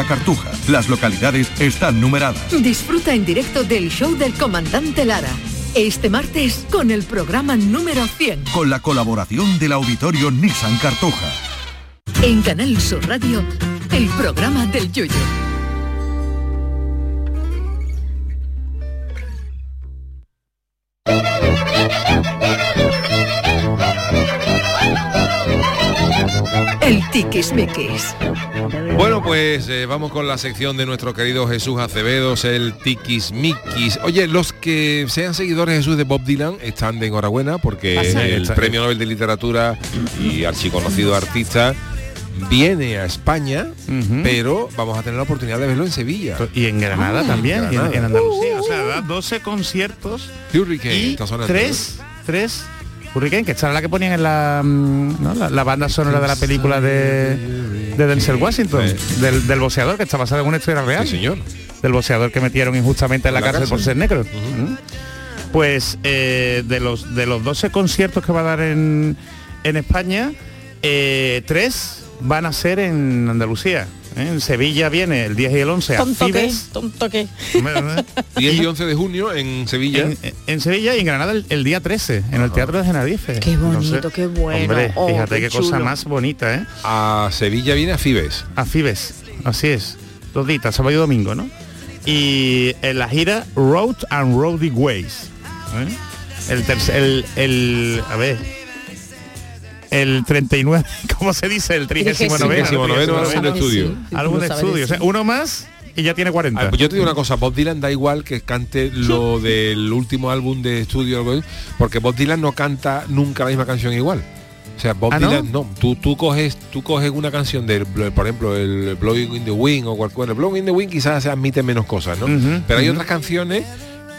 la Cartuja. Las localidades están numeradas. Disfruta en directo del show del comandante Lara. Este martes con el programa número 100. Con la colaboración del auditorio Nissan Cartuja. En Canal Sur Radio, el programa del Yoyo. Tiquismiquis. Bueno, pues eh, vamos con la sección de nuestro querido Jesús Acevedos, el Tiquismiquis. Oye, los que sean seguidores Jesús de Bob Dylan están de enhorabuena porque Pasa. el Está- Premio Nobel de Literatura y archiconocido artista viene a España, pero vamos a tener la oportunidad de verlo en Sevilla. Y en Granada Ah, también, en, Granada. en Andalucía. O sea, da 12 conciertos Hurricane, y tres, tres Hurricane, que esta era la que ponían en la, mm, ¿no? la, la banda sonora de la película de, de Denzel Washington, del, del boxeador, que está basada en una historia real. Sí, señor. Del boxeador que metieron injustamente en la, cárcel, por ser negro. ¿Mm? Pues eh, de los de los 12 conciertos que va a dar en, en España, eh, tres van a ser en Andalucía. ¿Eh? En Sevilla viene el 10 y el 11 a Tonto que, Fibes. tonto que. 10 y 11 de junio en Sevilla. En, en Sevilla y en Granada el, el día 13, en el Teatro de Genadife. Qué bonito, qué bueno. Hombre, Oh, fíjate qué qué, cosa más bonita, ¿eh? A Sevilla viene a Fibes. A Fibes, así es. Dos días, sábado y domingo, ¿no? Y en la gira Road and Roady Ways. ¿eh? El tercer, el, el, a ver, el 39, ¿cómo se dice? El 39 39 álbum de estudio. Álbum de estudio, o sea, uno más y ya tiene 40. Ah, pues yo te digo una cosa, Bob Dylan da igual que cante lo del último álbum de estudio, porque Bob Dylan no canta nunca la misma canción igual. O sea, Bob ¿Ah, no? Dylan, no, tú, tú coges, tú coges una canción del, por ejemplo, el Blowing in the Wind o cualquier, el Blowing in the Wind quizás se admite menos cosas, ¿no? Pero hay otras canciones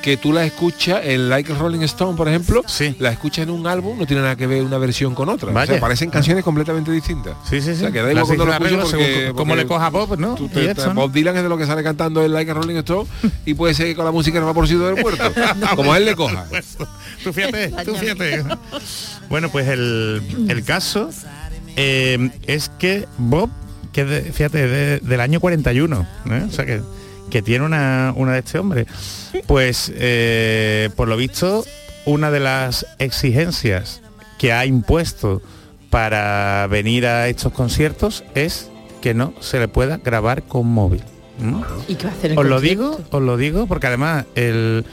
que tú las escuchas, el Like Rolling Stone, por ejemplo, la escuchas en un álbum, no tiene nada que ver una versión con otra. O sea, parecen canciones completamente distintas. Sí, sí, sí. O sea, que da Las igual cuando lo hizo el escuches arreglo porque, según cómo porque le coja Bob, ¿no? tú te-. Bob Dylan es de lo que sale cantando el Like Rolling Stone y puede ser que con la música no va por sitio del puerto. como a él le coja. tú fíjate, tú fíjate. Bueno, pues el, el caso eh, es que Bob, que de- fíjate, de- del año 41, ¿eh? o sea que, que tiene una, una de este hombre, pues eh, por lo visto una de las exigencias que ha impuesto para venir a estos conciertos es que no se le pueda grabar con móvil. ¿m? ¿Y qué va a hacer el Os lo digo, os lo digo, porque además el,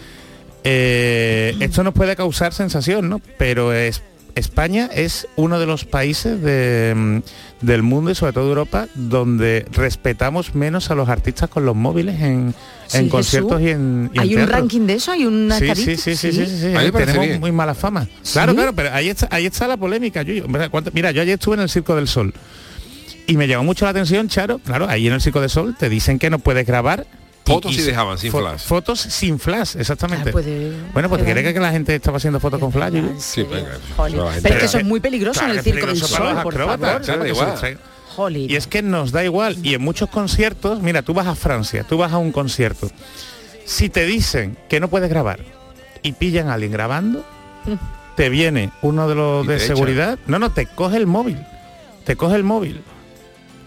eh, esto nos puede causar sensación, ¿no? Pero es, España es uno de los países de, mm, del mundo y sobre todo Europa donde respetamos menos a los artistas con los móviles en, Sí, en Jesús. conciertos y en, y en ¿Hay un teatro. ranking de eso? ¿Hay una Sí, sí, sí, sí, sí, sí, Tenemos bien. muy mala fama. Claro, ¿Sí? claro, pero ahí está, ahí está la polémica, Yuyo. Mira, ¿cuánto- Mira, yo ayer estuve en el Circo del Sol y me llamó mucho la atención, Charo. Claro, ahí en el Circo del Sol te dicen que no puedes grabar Fotos y dejaban, sin fo- flash. Fotos sin flash, exactamente. Ah, puede- bueno, pues puede ¿te crees que la gente estaba haciendo fotos con flash? Yuyu? Sí, venga. Pero es que eso es muy peligroso Claro, en el Circo del Sol, por favor. Y es que nos da igual. Y en muchos conciertos, mira, tú vas a Francia, tú vas a un concierto. Si te dicen que no puedes grabar y pillan a alguien grabando, te viene uno de los de echa. seguridad. No, no, te coge el móvil. Te coge el móvil.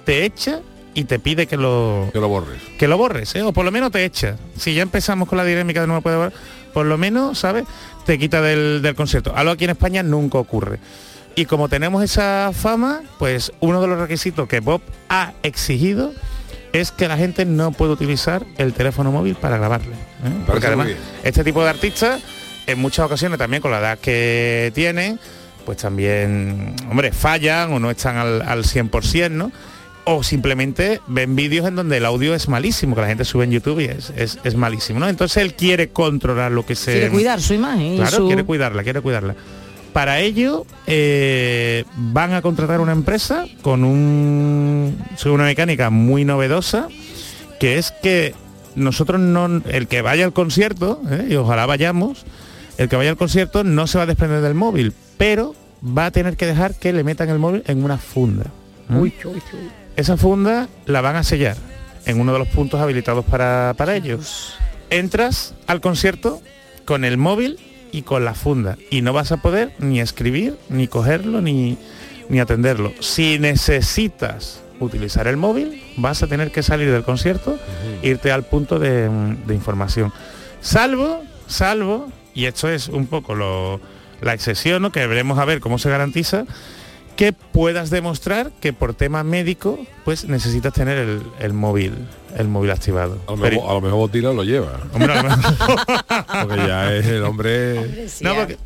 Te echa y te pide que lo Que lo borres. que lo borres, ¿eh? o por lo menos te echa. Si ya empezamos con la dinámica de no me puede borrar, por lo menos, ¿sabes? Te quita del, del concierto. Algo aquí en España nunca ocurre. Y como tenemos esa fama, pues uno de los requisitos que Bob ha exigido es que la gente no puede utilizar el teléfono móvil para grabarle. ¿eh? Porque además, este tipo de artistas, en muchas ocasiones también con la edad que tienen, pues también, hombre, fallan o no están al, al 100%, ¿no? O simplemente ven vídeos en donde el audio es malísimo, que la gente sube en YouTube y es, es- es malísimo, ¿no? Entonces él quiere controlar lo que se... Quiere cuidar su imagen. Claro, su- quiere cuidarla, quiere cuidarla. Para ello eh, van a contratar una empresa con un, una mecánica muy novedosa, que es que nosotros no, el que vaya al concierto, eh, y ojalá vayamos, el que vaya al concierto no se va a desprender del móvil, pero va a tener que dejar que le metan el móvil en una funda. ¿eh? Esa funda la van a sellar en uno de los puntos habilitados para, para ellos. Entras al concierto con el móvil y con la funda y no vas a poder ni escribir, ni cogerlo, ni, ni atenderlo. Si necesitas utilizar el móvil, vas a tener que salir del concierto, irte al punto de, de información. Salvo, salvo, y esto es un poco lo, la excepción, ¿no? que veremos a ver cómo se garantiza, que puedas demostrar que por tema médico pues necesitas tener el, el móvil el móvil activado A lo Pero- mejor, a lo mejor Dylan lo lleva. Hombre, a lo mejor- Porque ya es el hombre... no, porque,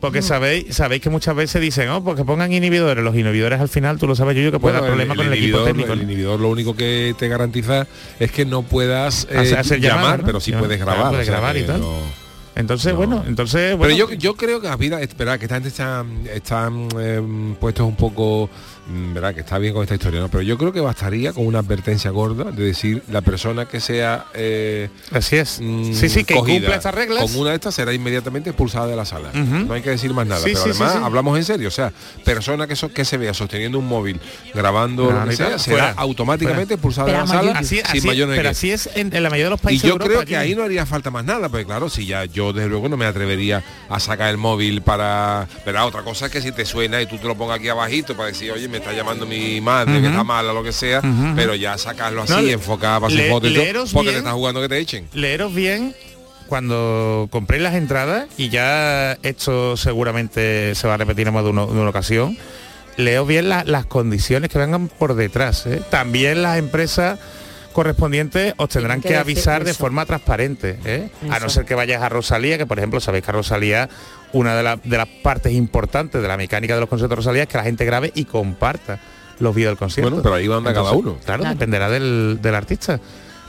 porque sabéis sabéis que muchas veces dicen oh porque pongan inhibidores los inhibidores al final tú lo sabes yo que puede dar problemas con el equipo inhibidor, técnico el inhibidor lo único que te garantiza es que no puedas eh, Hacer- hacer llamar, pero sí Llamar, puedes claro, grabar. puedes o sea grabar y que tal. no- Entonces, bueno, entonces... Pero bueno, yo, yo creo que la vida, espera, que esta gente está, están eh, puestos un poco, verdad, que está bien con esta historia, ¿no? Pero yo creo que bastaría con una advertencia gorda de decir la persona que sea eh, Así es. mm, sí, sí, que cogida cumpla estas reglas. Con una de estas será inmediatamente expulsada de la sala. Ujú. No hay que decir más nada. Sí, pero sí, además sí. hablamos en serio. O sea, persona que, so- que se vea sosteniendo un móvil, grabando No, lo que sea, tal, será fuera, automáticamente expulsada Pero de la mayor- sala Así, sin así- mayor pero así es en, en la mayoría de los y países yo de Europa, creo que ahí no haría falta más nada, porque claro, si ya yo desde luego no me atrevería a sacar el móvil para. Verá, otra cosa es que si te suena y tú te lo pongas aquí abajito para decir, oye, me está llamando mi madre, que está mala, lo que sea, pero ya sacarlo así, No, enfocar para su le- foto y todo, porque te bien. estás jugando que te echen. leeros bien cuando compréis las entradas y ya esto seguramente se va a repetir en más de, uno- de una ocasión leos bien la- las condiciones que vengan por detrás ¿eh? también las empresas correspondientes os tendrán que avisar de forma transparente ¿eh? a no ser que vayas a Rosalía que por ejemplo sabéis que a Rosalía una de, la- de las partes importantes de la mecánica de los conciertos de Rosalía es que la gente grabe y comparta los vídeos del concierto Bueno, pero ahí va anda cada uno. Claro, Claro. dependerá del, del artista.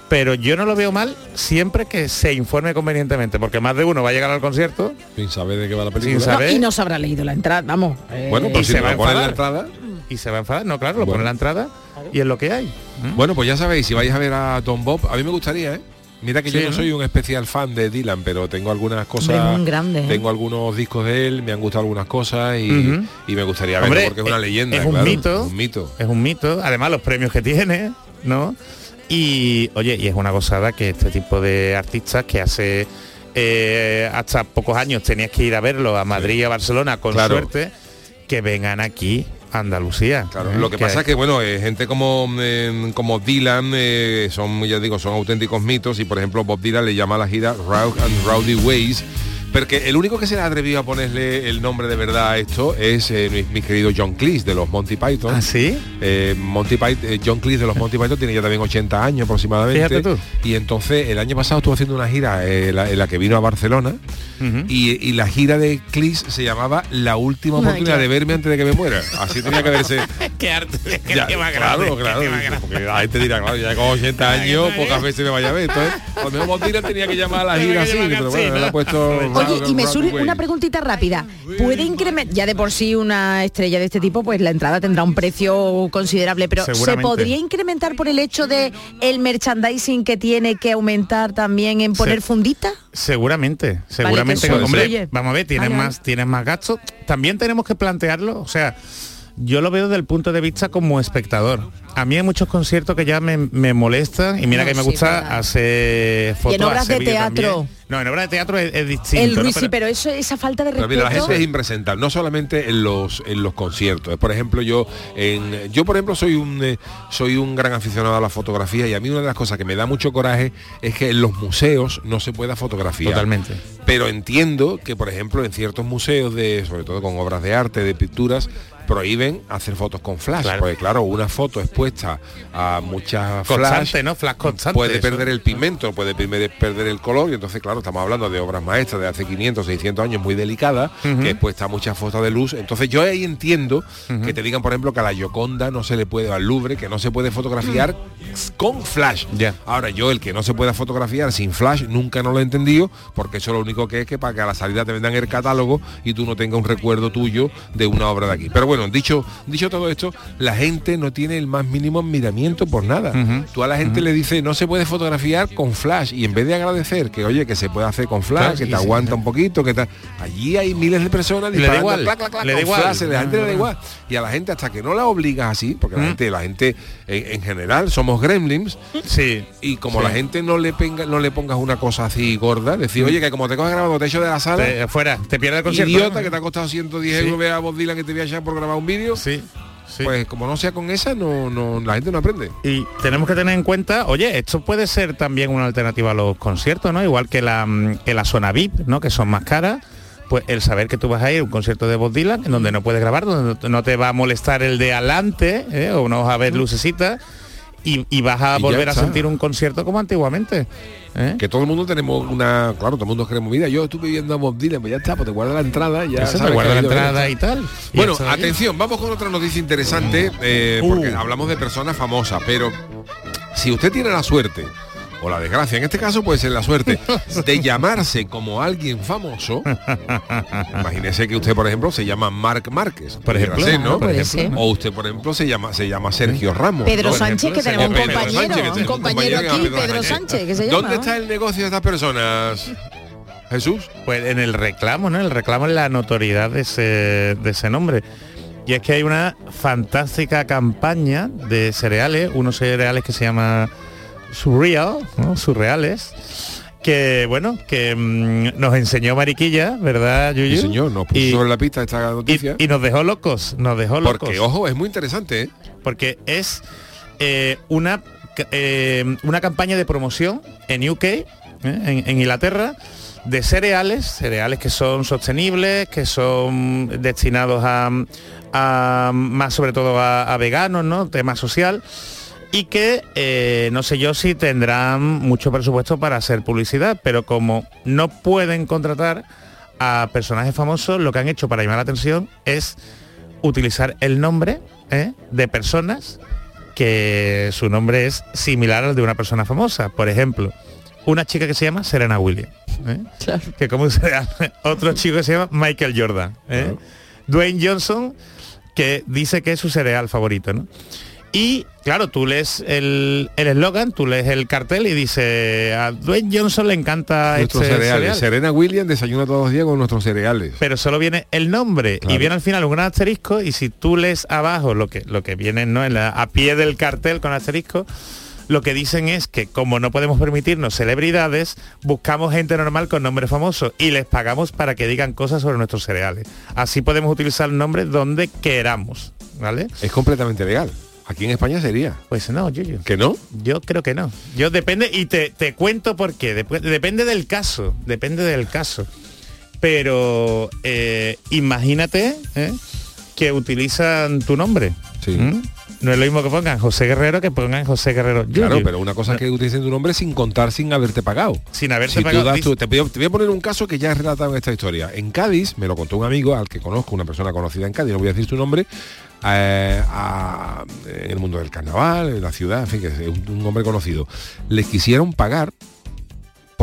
Pero yo no lo veo mal siempre que se informe convenientemente, porque más de uno va a llegar al concierto Sin saber de qué va la Sin película. saber. No, y no se habrá leído la entrada, vamos. eh, Bueno, pues y si se va a en la enfadar. entrada. y se va a enfadar. No, claro, lo Bueno. pone en la entrada y es lo que hay. ¿Mm? Bueno, pues ya sabéis, si vais a ver a Tom Bob, a mí me gustaría, ¿eh? Mira que Sí, yo no soy un especial fan de Dylan, pero tengo algunas cosas. Es un grande, ¿eh? Tengo algunos discos de él, me han gustado algunas cosas y, me gustaría verlo Hombre, porque es una es- leyenda. es un claro, mito. Un mito. Es un mito. Además, los premios que tiene, ¿no? Y, oye, y es una gozada que este tipo de artistas que hace eh, hasta pocos años tenías que ir a verlo a Madrid y a Barcelona con Claro. suerte, que vengan aquí Andalucía. Claro, ¿eh? lo que, pasa es que bueno, eh, gente como eh, como Dylan eh, son, ya digo, son auténticos mitos y por ejemplo Bob Dylan le llama a la gira Rowdy and Rowdy Ways. Porque el único que se le ha atrevido a ponerle el nombre de verdad a esto es eh, mi, mi querido John Cleese de los Monty Python. ¿Ah, sí? Eh, Monty Python, eh, John Cleese de los Monty Python tiene ya también 80 años aproximadamente. Fíjate tú. Y entonces el año pasado estuvo haciendo una gira eh, la- en la que vino a Barcelona y, y la gira de Cleese se llamaba La última oportunidad claro. de verme antes de que me muera. Así tenía que verse. qué arte, qué Ya, qué más claro, grande, claro, qué más grande. porque la gente dirá, claro, ya con 80 años, pocas veces me vaya a ver. Entonces, a lo mejor Bob Dylan tenía que llamar a la gira así, pero bueno, le ha puesto... Oye, y me surge una preguntita rápida. ¿Puede incrementar, ya de por sí una estrella de este tipo, pues la entrada tendrá un precio considerable, pero ¿se podría incrementar por el hecho de el merchandising que tiene que aumentar también en poner fundita? Seguramente, seguramente. que, hombre, vamos a ver, tienes más, tienes más gastos. También tenemos que plantearlo, o sea, yo lo veo desde el punto de vista como espectador. A mí hay muchos conciertos que ya me, me molestan y mira No, que me sí, gusta verdad. hacer fotos. en obras de teatro? también. No, en obras de teatro es, es distinto. el ¿no? Ruiz, sí, Pero- pero eso, esa falta de Pero respeto. mira, la gente es impresentable, no solamente en los en los conciertos. Por ejemplo, yo en yo por ejemplo soy un eh, soy un gran aficionado a la fotografía y a mí una de las cosas que me da mucho coraje es que en los museos no se pueda fotografiar. Totalmente. Pero entiendo que por ejemplo en ciertos museos de sobre todo con obras de arte, de pinturas prohíben hacer fotos con flash, Claro. porque claro, una foto expuesta a muchas flash Constante, ¿no? Flash constante. puede eso. perder el pigmento, puede perder el color y entonces claro, estamos hablando de obras maestras de hace 500, 600 años muy delicadas, que expuesta a muchas fotos de luz. Entonces yo ahí entiendo que te digan, por ejemplo, que a la Gioconda no se le puede, al Louvre, que no se puede fotografiar con flash. Ya. Ahora yo el que no se pueda fotografiar sin flash nunca no lo he entendido, porque eso lo único que es que para que a la salida te vendan el catálogo y tú no tengas un recuerdo tuyo de una obra de aquí. Pero bueno, dicho, dicho todo esto, la gente no tiene el más mínimo admiramiento por nada. Ujú. Tú a la gente le dices no se puede fotografiar con flash y en vez de agradecer que oye que se puede hacer con flash, que te sí. aguanta un poquito, que tal, allí hay miles de personas Le da igual, clac, clac, clac, le da igual. flash, la gente le da igual. Y a la gente hasta que no la obligas así, porque la gente, la gente en, en general somos gremlins, Sí. y como Sí. la gente no le penga, no le pongas una cosa así gorda, decir, oye, que como te coges grabando techo de la sala, Te- fuera, te pierde el concierto. idiota que te ha costado 110 Sí. euros ver a Bob Dylan que te voy a echar por grabar un vídeo, Sí. sí. pues como no sea con esa, no, no, la gente no aprende. Y tenemos que tener en cuenta, oye, esto puede ser también una alternativa a los conciertos, ¿no? Igual que la, mm, que la zona VIP, ¿no? Que son más caras. Pues el saber que tú vas a ir a un concierto de Bob Dylan, en donde no puedes grabar, donde no te va a molestar el de adelante, ¿eh? o no vas a ver lucecitas, y, y vas a Y volver a sentir un concierto como antiguamente. ¿eh? Que todo el mundo tenemos una, claro, todo el mundo queremos, mira, yo estuve viendo a Bob Dylan, pues ya está, pues te guarda la entrada, ya te sabes guarda la entrada y tal. y Bueno, atención, vamos con otra noticia interesante, eh, porque Uh. hablamos de personas famosas, pero si usted tiene la suerte o la desgracia, en este caso puede ser la suerte, de llamarse como alguien famoso. Imagínese que usted, por ejemplo, se llama Marc Márquez, por ejemplo. ser, ¿no? Puede ser. O usted, por ejemplo, se llama se llama Sergio Ramos. Pedro ¿no? Sánchez, que tenemos un compañero, Sánchez, un compañero aquí, Pedro Sánchez, que se llama, ¿Dónde está el negocio de estas personas? Jesús. Pues en el reclamo, ¿no? El reclamo es la notoriedad de ese, de ese nombre. Y es que hay una fantástica campaña de cereales, unos cereales que se llama Surreal, ¿no? Surreales, que bueno, que mm, nos enseñó Mariquilla, ¿verdad, Yuyu? Sí, señor, nos puso Y- sobre la pista esta noticia. Y, y nos dejó locos, nos dejó locos. porque, ojo, es muy interesante, ¿eh? porque es eh, una, eh, una campaña de promoción en UK, en, en Inglaterra, de cereales, cereales que son sostenibles, que son destinados a, a- más sobre todo a, a veganos, ¿no? Tema social. Y que eh, no sé yo si tendrán mucho presupuesto para hacer publicidad, pero como no pueden contratar a personajes famosos, lo que han hecho para llamar la atención es utilizar el nombre ¿eh? de personas que su nombre es similar al de una persona famosa. Por ejemplo, una chica que se llama Serena Williams. ¿eh? Que como se llama? Otro chico que se llama Michael Jordan. ¿eh? Dwayne Johnson, que dice que es su cereal favorito. ¿no? Y claro, tú lees el el eslogan, tú lees el cartel y dice a Dwayne Johnson le encanta Nuestros este cereales. cereal". Serena Williams desayuna todos los días con nuestros cereales. pero solo viene el nombre Claro. y viene al final un gran asterisco y si tú lees abajo lo que lo que viene ¿no? en la- a pie del cartel con asterisco lo que dicen es que como no podemos permitirnos celebridades buscamos gente normal con nombre famoso y les pagamos para que digan cosas sobre nuestros cereales así podemos utilizar el nombre donde queramos vale Es completamente legal. Aquí en España sería. pues no Yuyu. ¿Que no? Yo creo que no. Yo depende, y te, te cuento por qué. Dep- depende del caso, depende del caso. Pero eh, imagínate ¿eh? que utilizan tu nombre. Sí. ¿Mm? No es lo mismo que pongan José Guerrero que pongan José Guerrero. Claro, pero una cosa es que utilicen tu nombre sin contar, sin haberte pagado. Sin haberte Si tú pagado. das te, voy a, te voy a poner un caso que ya he relatado en esta historia. En Cádiz, me lo contó un amigo al que conozco, una persona conocida en Cádiz, no voy a decir su nombre, eh, a- en el mundo del carnaval, en la ciudad, en fin, que es un, un hombre conocido. Les quisieron pagar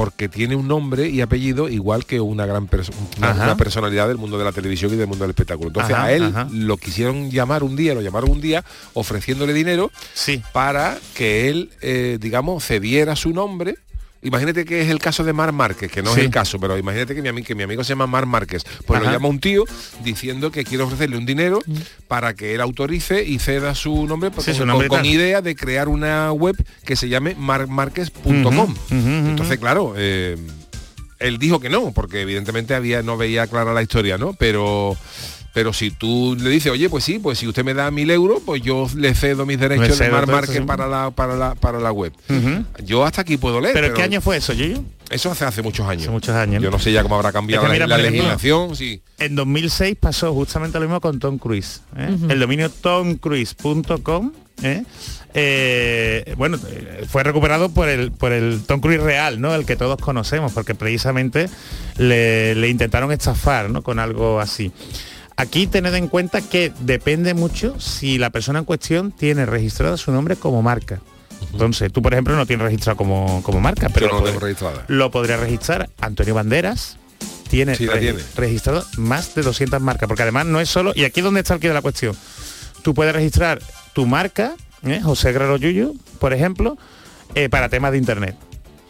porque tiene un nombre y apellido igual que una gran perso- una, personalidad del mundo de la televisión y del mundo del espectáculo. Entonces Ajá, a él ajá. lo quisieron llamar un día, lo llamaron un día ofreciéndole dinero Sí. para que él, eh, digamos, cediera su nombre. Imagínate que es el caso de Mar Márquez, que no Sí. es el caso, pero imagínate que mi, ami- que mi amigo se llama Mar Márquez. Pues lo llama un tío diciendo que quiere ofrecerle un dinero para que él autorice y ceda su nombre, pues, Sí, con, su nombre y con- con tal. idea de crear una web que se llame marmarquez.com. Ujú, ujú, ujú. Entonces, claro, eh, él dijo que no, porque evidentemente había no veía clara la historia, ¿no? Pero pero si tú le dices, oye, pues sí, pues si usted me da mil euros, pues yo le cedo mis derechos de cedo Mar sí. para la, para la, para la web. Yo hasta aquí puedo leer. ¿Pero, qué año fue eso, Yuyu? Eso hace hace muchos años. Hace muchos años, ¿no? Yo no sé ya cómo habrá cambiado Es que la- mira, la, legislación, sí. En 2006 pasó justamente lo mismo con Tom Cruise. ¿eh? El dominio tomcruise.com ¿eh? Eh, bueno, eh, fue recuperado por el, por el Tom Cruise real, ¿no? El que todos conocemos, porque precisamente le, le intentaron estafar, ¿no? Con algo así. Aquí tened en cuenta que depende mucho si la persona en cuestión tiene registrado su nombre como marca. Entonces, tú, por ejemplo, no tienes registrado como, como marca, pero no lo lo tengo puedes- registrada. lo podría registrar Antonio Banderas. Tiene, Sí, la regi- tiene. registrado más de 200 marcas, porque además no es solo, y aquí es donde está el quid de la cuestión, tú puedes registrar tu marca, ¿eh? José Guerrero Yuyu, por ejemplo, eh, para temas de internet.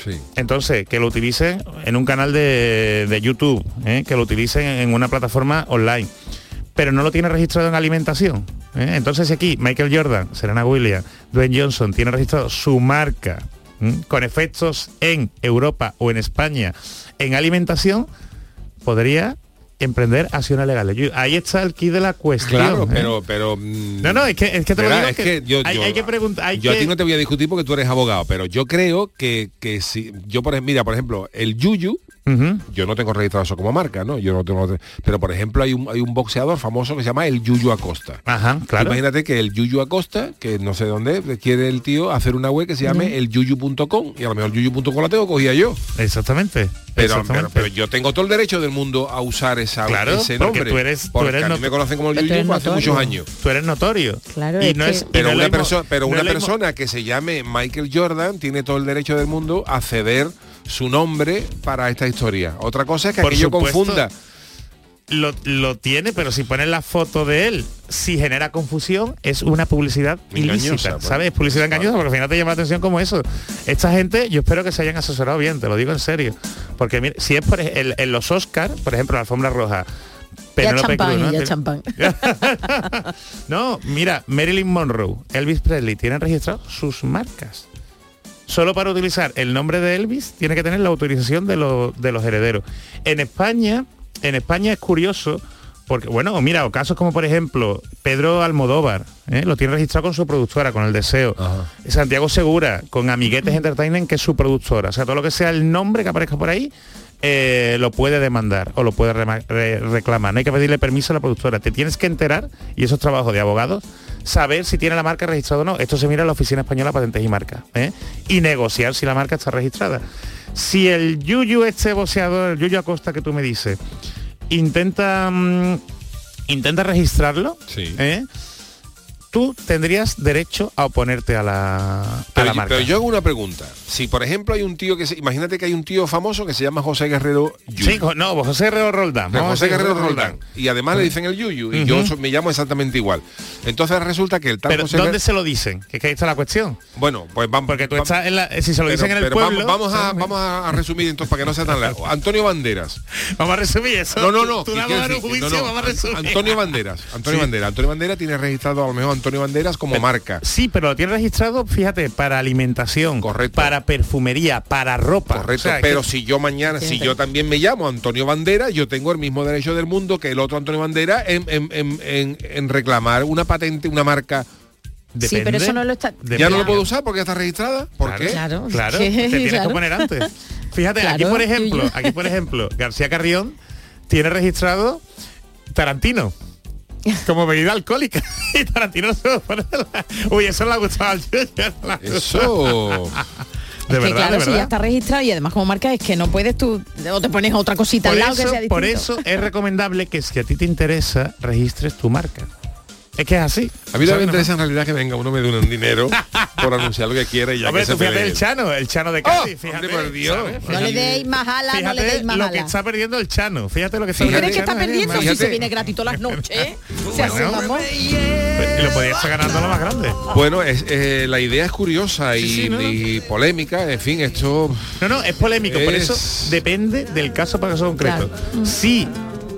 Sí. Entonces, que lo utilicen en un canal de, de YouTube, ¿eh? que lo utilicen en una plataforma online, pero no lo tiene registrado en alimentación. ¿eh? Entonces, si aquí Michael Jordan, Serena Williams, Dwayne Johnson tiene registrado su marca con efectos en Europa o en España en alimentación, podría emprender acciones legales. Yo- Ahí está el kit de la cuestión. Claro, ¿eh? pero, pero. mm, No, no, es que, es que te lo verá, digo es que, que yo, hay, yo- hay que preguntar. yo a ti no te voy a discutir porque tú eres abogado, pero yo creo que, que si yo por ejemplo, mira, por ejemplo, el yuyu Yo no tengo registrado eso como marca, ¿no? Yo no tengo. Pero por ejemplo hay un, hay un boxeador famoso que se llama el Yuyu Acosta. Ajá, claro. Imagínate que el Yuyu Acosta, que no sé dónde, quiere el tío hacer una web que se llame el yuyu.com y a lo mejor yuyu.com la tengo cogía yo. Exactamente. Pero, Exactamente. pero, pero yo tengo todo el derecho del mundo a usar esa, Claro, ese porque nombre. tú eres- tú porque eres a mí me conocen como el tú Yuyu hace muchos años. Tú eres notorio. Claro, y es no que- es, y Pero no una, persona, pero no una persona que se llame Michael Jordan tiene todo el derecho del mundo a ceder su nombre para esta historia. Otra cosa es que Por aquello supuesto. confunda. lo, lo tiene, pero si pones la foto de él, si genera confusión, es una publicidad Engañosa, ilícita, pues. ¿sabes? Es publicidad engañosa, porque al final te llama la atención como eso. Esta gente, yo espero que se hayan asesorado bien, te lo digo en serio. Porque mira, si es por en, los Oscars, por ejemplo, la alfombra roja, Ya champán, Cruz, ¿no? ya champán. no, mira, Marilyn Monroe, Elvis Presley tienen registrados sus marcas. Solo para utilizar el nombre de Elvis tiene que tener la autorización de, los- de los herederos. En España, en España es curioso porque, bueno, mira, o casos como por ejemplo Pedro Almodóvar, ¿eh? lo tiene registrado con su productora, con El Deseo. Santiago Segura, con Amiguetes Entertainment, que es su productora. O sea, todo lo que sea el nombre que aparezca por ahí, eh, lo puede demandar o lo puede re- reclamar. No hay que pedirle permiso a la productora. Te tienes que enterar, y eso es trabajo de abogados, saber si tiene la marca registrada o no. Esto se mira en la Oficina Española de Patentes y Marcas. ¿eh? Y negociar si la marca está registrada. Si el Yuyu, este boxeador, el Yuyu Acosta que tú me dices, intenta, mm, intenta registrarlo, Sí. ¿eh? Tú tendrías derecho a oponerte a la, a Pero, la yo- marca. pero yo hago una pregunta. Si por ejemplo hay un tío que se, imagínate que hay un tío famoso que se llama José Guerrero Yuyu. Sí, no, José Guerrero Roldán. José Guerrero Roldán. Y además le dicen el Yuyu. Y yo so- me llamo exactamente igual. Entonces resulta que el tal Pero José ¿dónde se lo dicen? Que ahí está la cuestión. Bueno, pues vamos. Porque tú estás en la, si se lo pero- dicen en el pueblo. Vamos, vamos a, vamos a resumir entonces para que no sea tan largo. Antonio Banderas. Vamos a resumir eso. No, no, no. Tú ¿qué no quiero vas a dar un juicio, No, no, vamos a resumir. Antonio Banderas. Antonio Sí. Banderas. Antonio Banderas tiene registrado a lo mejor Antonio Banderas como marca. Sí, pero lo tiene registrado, fíjate, para alimentación, Correcto. para perfumería, para ropa. Correcto, O sea, pero que- si yo mañana, si yo también me llamo Antonio Bandera, yo tengo el mismo derecho del mundo que el otro Antonio Bandera en, en- en- en- en reclamar una patente, una marca. Sí, pero eso no lo está- Ya no Depende. lo puedo usar porque ya está registrada. ¿Por Claro, qué? Claro. Claro, te tienes claro. que poner antes. Fíjate, aquí por ejemplo, aquí por ejemplo, García Carrión tiene registrado Tarantino. Como bebida alcohólica. Y Tarantino no se lo pone la- Uy, eso le ha gustado al Eso. De Es que verdad, claro, de si ya verdad. está registrado y además como marca es que no puedes tú o te pones otra cosita Por al lado eso, que sea por distinto. eso es recomendable que si a ti te interesa, registres tu marca. Es que es así. A mí no me interesa en realidad que venga uno me dé un dinero por anunciar lo que quiera y ya Hombre, que se tú fíjate el Chano, el Chano de ¡Oh! Cádiz, fíjate. Hombre, por Dios. No le deis más ala, no le Fíjate deis más lo ala. que está perdiendo el Chano. Fíjate lo que está ¿Tú Fíjate. crees que está perdiendo perdiendo si se Fíjate. viene gratis todas las noches? ¿eh? Se hace amor. Y lo podía estar ganando lo más grande. Bueno, es, eh, la idea es curiosa y, Sí, sí, no, no. y polémica. En fin, esto. No, no, es polémico, por Es- eso depende del caso para caso concreto. Si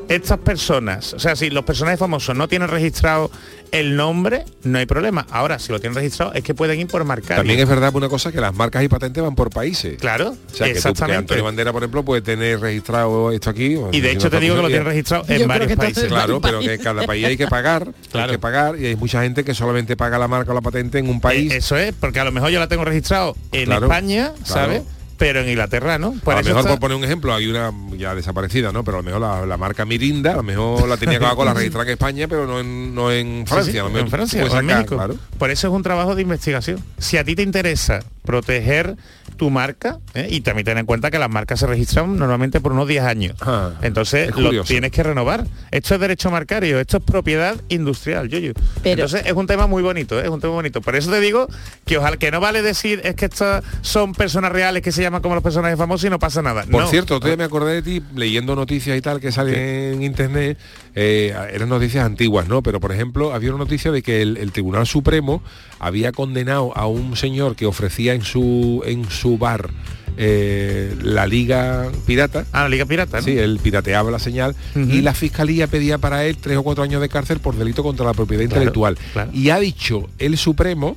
estas personas, o sea, si los personajes famosos no tienen registrado el nombre, no hay problema. Ahora, si lo tienen registrado, es que pueden ir por marcar. También es verdad una cosa que las marcas y patentes van por países. Claro, O sea, que, tú, que exactamente. Antonio Bandera, por ejemplo, puede tener registrado esto aquí. y de hecho te digo que lo tienen registrado en Yo creo varios países. Claro, pero que cada país hay que pagar, Claro. hay que pagar y hay mucha gente que solamente paga la marca o la patente en un país. Eh, Eso es, porque a lo mejor yo la tengo registrado en Claro, España, claro. Pero en Inglaterra, ¿no? Por a lo mejor está- por poner un ejemplo, hay una ya desaparecida, ¿no? Pero a lo mejor la, la marca Mirinda, a lo mejor la tenía Coca-Cola registrada en España, pero no en, no en Francia. sí, a lo mejor en Francia o en sacar, México. claro. Por eso es un trabajo de investigación. Si a ti te interesa proteger tu marca, ¿eh? y también ten en cuenta que las marcas se registran normalmente por unos 10 años. Ah, Entonces es lo tienes que renovar. Esto es derecho marcario, esto es propiedad industrial, Yuyu. Pero- Entonces es un tema muy bonito, ¿eh? es un tema bonito. Por eso te digo que ojalá que no vale decir es que estas son personas reales que se llaman como los personajes famosos y no pasa nada. Por No. cierto, día me acordé de ti leyendo noticias y tal que salen en internet, eh, eran noticias antiguas, ¿no? Pero por ejemplo, había una noticia de que el, el Tribunal Supremo había condenado a un señor que ofrecía en su en su bar eh, la liga pirata. Ah, la Liga Pirata, ¿no? Sí, él pirateaba la señal y la fiscalía pedía para él tres o cuatro años de cárcel por delito contra la propiedad Claro, intelectual. claro. Y ha dicho el Supremo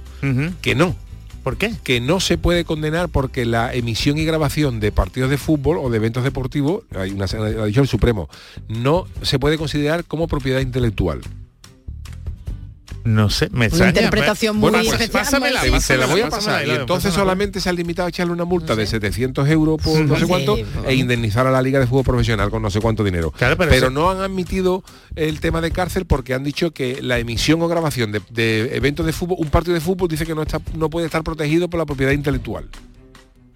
que no, ¿Por qué? que no se puede condenar porque la emisión y grabación de partidos de fútbol o de eventos deportivos, hay una, ha dicho el Supremo, no se puede considerar como propiedad intelectual. No sé, me Una interpretación muy Bueno, pues, especial. pásamela, muy- Sí, se la voy a pasar. Y entonces solamente se ha limitado a echarle una multa de 700 euros por no sé cuánto e indemnizar a la Liga de Fútbol Profesional con no sé cuánto dinero. Claro, pero no han admitido el tema de cárcel porque han dicho que la emisión o grabación de, de eventos de fútbol, un partido de fútbol dice que no está no puede estar protegido por la propiedad intelectual.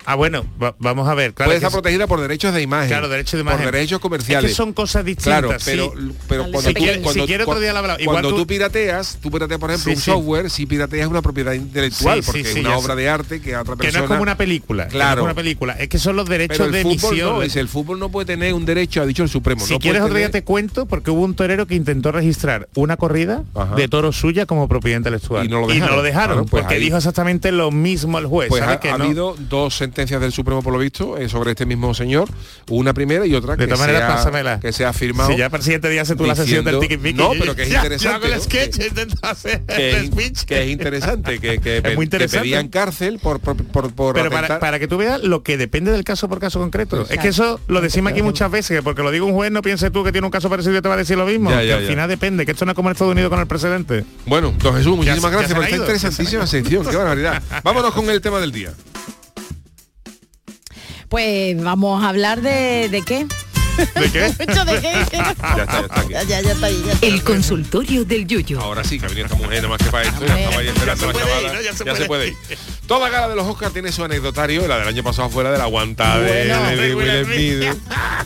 Ah, bueno, va- vamos a ver. Claro, puede que estar es- protegida por derechos de imagen. Claro, derechos de imagen. Por derechos comerciales. Es que son cosas distintas. Claro, pero, sí. pero Vale, cuando, si tú, quiere- cuando, si quiere otro día hablamos. Igual cuando tú- tú pirateas, tú pirateas, por ejemplo, Sí, un sí. software, si pirateas una propiedad intelectual, porque sí, es una obra sé. de arte que a otra Que persona... no es como una película. que no es Claro. como una película. Es que son los derechos Pero el de fútbol emisión. no, el fútbol no puede tener un derecho, ha dicho el Supremo. Si no quieres otro día tener- te cuento porque hubo un torero que intentó registrar una corrida Ajá. de toro suya como propiedad intelectual. Y no lo dejaron. Pues porque dijo exactamente lo mismo el juez. Pues ¿sabe ha, que habido dos sentencias del Supremo por lo visto eh, sobre este mismo señor, una primera y otra De que, todas se maneras, ha, pásamela. que se ha firmado. Si ya para el siguiente día hace tú la sesión del diciendo- tiki No, pero que es interesante. Ya hago el ¿no? sketch, Que- intento hacer que, el es- speech. que es interesante, que, que, pe- muy que interesante. pedían cárcel por, por, por, por Pero para, para que tú veas lo que depende del caso por caso concreto. es que eso lo decimos aquí muchas veces, que porque lo digo un juez no piense tú que tiene un caso parecido y te va a decir lo mismo. Ya, que al ya. final depende, que esto no es como en Estados Unidos con el presidente. Bueno, don Jesús, muchísimas Ya se- ya gracias por esta interesantísima sección. Qué barbaridad. Vámonos con el tema del día. Pues vamos a hablar de, ¿de qué? ¿De qué? ¿Mucho de qué? Ya está, ya está aquí. ya, ya, ya está ahí, ya está. El consultorio del Yuyo. Ahora sí, que ha venido esta mujer nada más que para esto. Ya estaba ahí esperando la puede ir, chavala. ¿no? Ya se Ya puede se puede ir. Toda gala de los Oscars tiene su anecdotario. La del año pasado fuera de la aguantada de- Bueno. de, Will Smith.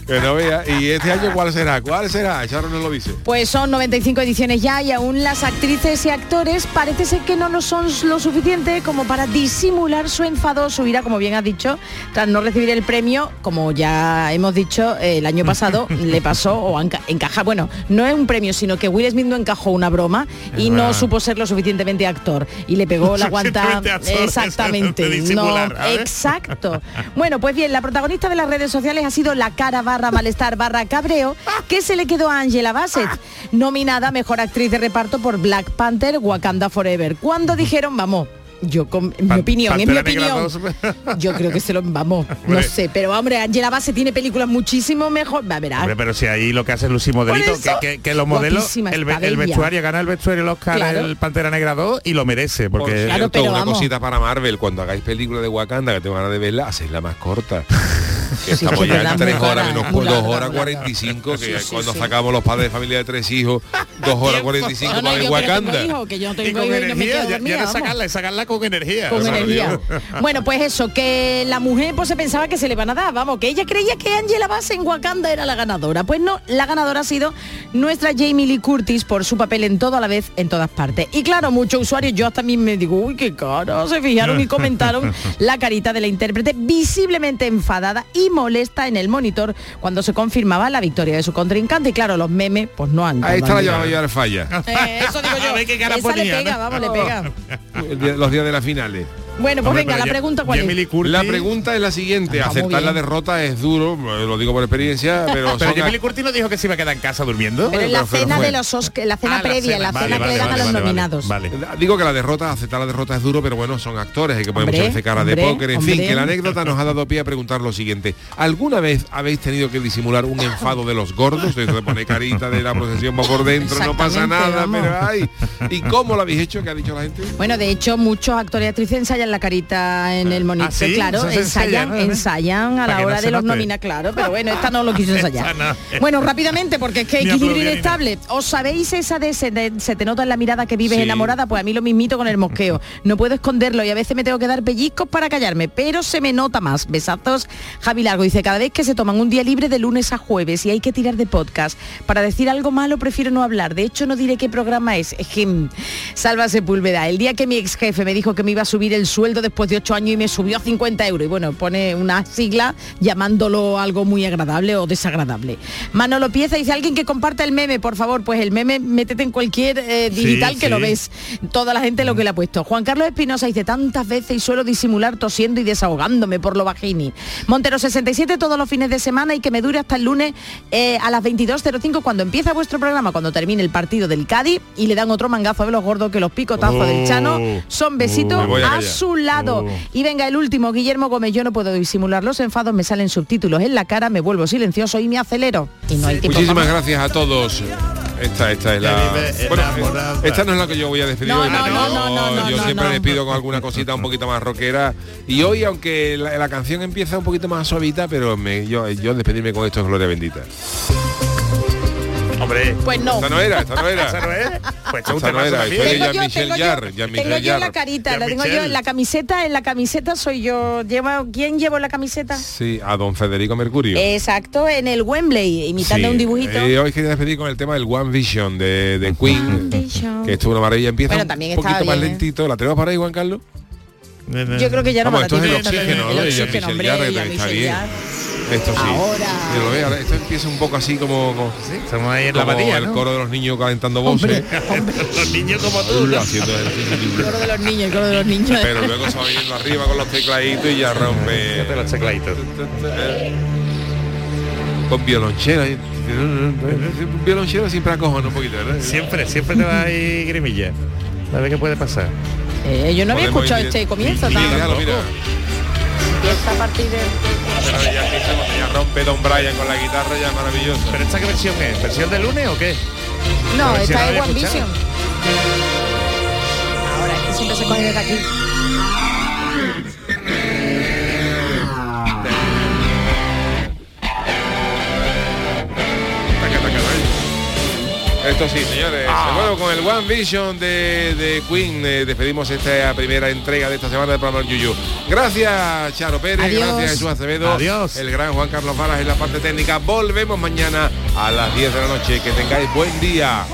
Que no vea. ¿Y este año cuál será? ¿Cuál será? Charo nos lo dice. Pues son 95 ediciones ya y aún las actrices y actores parece ser que no lo son lo suficiente como para disimular su enfado, su ira, como bien has dicho, tras no recibir el premio, como ya hemos dicho, eh, el año pasado le pasó o enca- encaja, bueno, no es un premio, sino que Will Smith no encajó una broma y no supo ser lo suficientemente actor y le pegó la guanta exactamente. no, exacto. Bueno, pues bien, la protagonista de las redes sociales ha sido la cara barra malestar barra cabreo que se le quedó a Angela Bassett, nominada mejor actriz de reparto por Black Panther Wakanda Forever. Cuando dijeron, vamos, yo con en mi opinión, en mi opinión, yo creo que se lo vamos, no sé, pero hombre, Angela Bassett tiene películas muchísimo mejor, va a ver, Hombre, pero si ahí lo que hace Lucy Modelito, que, que- que los modelos, el, el vestuario, gana el vestuario el Oscar Claro. el Pantera Negra 2 y lo merece, Por porque Claro, cierto, pero una vamos. cosita para Marvel, cuando hagáis películas de Wakanda, que tengo ganas de verla, hacéisla más corta. Que Sí, estamos ya en tres muy horas, larga, menos muy dos larga, horas muy larga. 45, que Sí, sí, cuando sí. sacamos los padres de familia de tres hijos, dos horas 45 No, no, para no tengo Wakanda. hijos, que yo no y tengo con y no me energía, quedo ya, ya dormida, no vamos. sacarla, sacarla con energía. con energía. Bueno, pues eso, que la mujer pues se pensaba que se le van a dar, vamos, que ella creía que Angela Bass en Wakanda era la ganadora. Pues no, la ganadora ha sido nuestra Jamie Lee Curtis por su papel en todo a la vez, en todas partes. Y claro, muchos usuarios, yo también me digo, uy, qué cara, se fijaron y comentaron la carita de la intérprete visiblemente enfadada y molesta en el monitor cuando se confirmaba la victoria de su contrincante. Y claro, los memes pues no han Ahí está la falla. Eh, eso digo yo. A ver qué cara Esa le ponía, pega, ¿no? vamos, le pega. El día- los días de las finales. Bueno, pues Hombre, venga, la ya- pregunta cuál es. Curtis- La pregunta es la siguiente, aceptar la derrota es duro, lo digo por experiencia, pero, Pero Lee Curtis no dijo que se iba a quedar en casa durmiendo. Pero en la pero cena fue. de los Oscar, la cena Ah, previa, la Vale, cena vale, que le dan vale, a los vale, nominados. Vale. Digo que la derrota, aceptar la derrota es duro, pero bueno, son actores, hay que poner muchas veces cara de hombre, póker, en fin, que la anécdota nos ha dado pie a preguntar lo siguiente. ¿Alguna vez habéis tenido que disimular un enfado de los gordos? De de poner carita de la procesión va por dentro, no pasa nada, vamos. pero ay. ¿Y cómo lo habéis hecho? ¿Qué ha dicho la gente? Bueno, de hecho, muchos actores y actrices ensayan la carita en el monitor. ¿Ah, sí? Claro, ensayan, ensayan a la hora no de los nominados, claro, pero bueno, esta no lo quiso ensayar. No. Bueno, rápidamente, porque es que equilibrio inestable. ¿Os sabéis esa de se, de- se te nota en la mirada que vives Sí. enamorada? Pues a mí lo mismito con el mosqueo. No puedo esconderlo y a veces me tengo que dar pellizcos para callarme, pero se me nota más. Besazos, Javi Largo dice, cada vez que se toman un día libre de lunes a jueves y hay que tirar de podcast para decir algo malo, prefiero no hablar. De hecho, no diré qué programa es. Salva Sepúlveda, el día que mi ex jefe me dijo que me iba a subir el sueldo después de ocho años y me subió a 50 euros. Y bueno, pone una sigla llamándolo algo muy agradable o desagradable. Manolo Pieza dice, alguien que comparta el meme, por favor, pues el meme métete en cualquier eh, digital Sí, que lo ves. Toda la gente lo que le ha puesto. Juan Carlos Espinosa dice, tantas veces y suelo disimular tosiendo y desahogándome por lo bajini. Montero 67 todos los fines de semana y que me dure hasta el lunes eh, a las 22.05 cuando empieza vuestro programa, cuando termine el partido del Cádiz y le dan otro mangazo a los gordos que los picotazos del Oh. Chano son besitos a a. su lado. Oh. Y venga el último, Guillermo Gómez, yo no puedo disimular los enfados, me salen subtítulos en la cara, me vuelvo silencioso y me acelero. Y no hay tiempo Muchísimas para gracias a todos. Esta, esta es la. Bueno, esta no es la que yo voy a despedir No, hoy. no, porque no, no, no, no, Yo no, siempre no. despido con alguna cosita un poquito más rockera. Y hoy, aunque la, la canción empieza un poquito más suavita, pero me, yo, yo despedirme con esto es gloria bendita. Hombre, Pues no. Esta no era, esta no era. ¿esa no? Pues no Tengo yo, Jean-Michel tengo yo- Jarre, Jean-Michel tengo yo en la carita, la tengo yo en la camiseta, en la camiseta soy yo. Lleva, ¿Quién llevo la camiseta? Sí, a don Federico Mercurio. Exacto, en el Wembley, imitando Sí, un dibujito. eh, hoy quería despedir con el tema del One Vision de, de Queen, Vision. que estuvo una maravilla. Empieza Bueno, también un poquito más ¿eh? lentito. ¿La tenemos para ahí, Juan Carlos? Yo creo que ya no Vamos, me. Esto sí. Ahora. Esto empieza un poco así como, como, Estamos ahí en la batilla, el ¿no? coro de los niños calentando voces. Los niños como tú, ¿no? El coro de los niños, el coro de los niños. Pero luego se va viniendo arriba con los tecladitos y ya rompe. Los tecladitos. Con violonchelo. Un violonchelo siempre acojona un poquito, ¿verdad? Siempre, siempre te va ahí grimilla. A ver qué puede pasar. Eh, yo no había escuchado este comienzo tan. míralo, mira. Empieza a partir de. Pero ya empieza cuando ya rompe Don Brian con la guitarra ya maravilloso. ¿Pero esta qué versión es? ¿Versión de lunes o qué? No, esta la es One. Vision. Ahora, es que siempre se coge desde aquí. Esto sí, señores. Bueno, con el One Vision de, de Queen eh, despedimos esta primera entrega de esta semana del programa Yuyu. Gracias, Charo Pérez. Adiós. Gracias, Jesús Acevedo. Adiós. El gran Juan Carlos Varas en la parte técnica. Volvemos mañana a las 10 de la noche. Que tengáis buen día.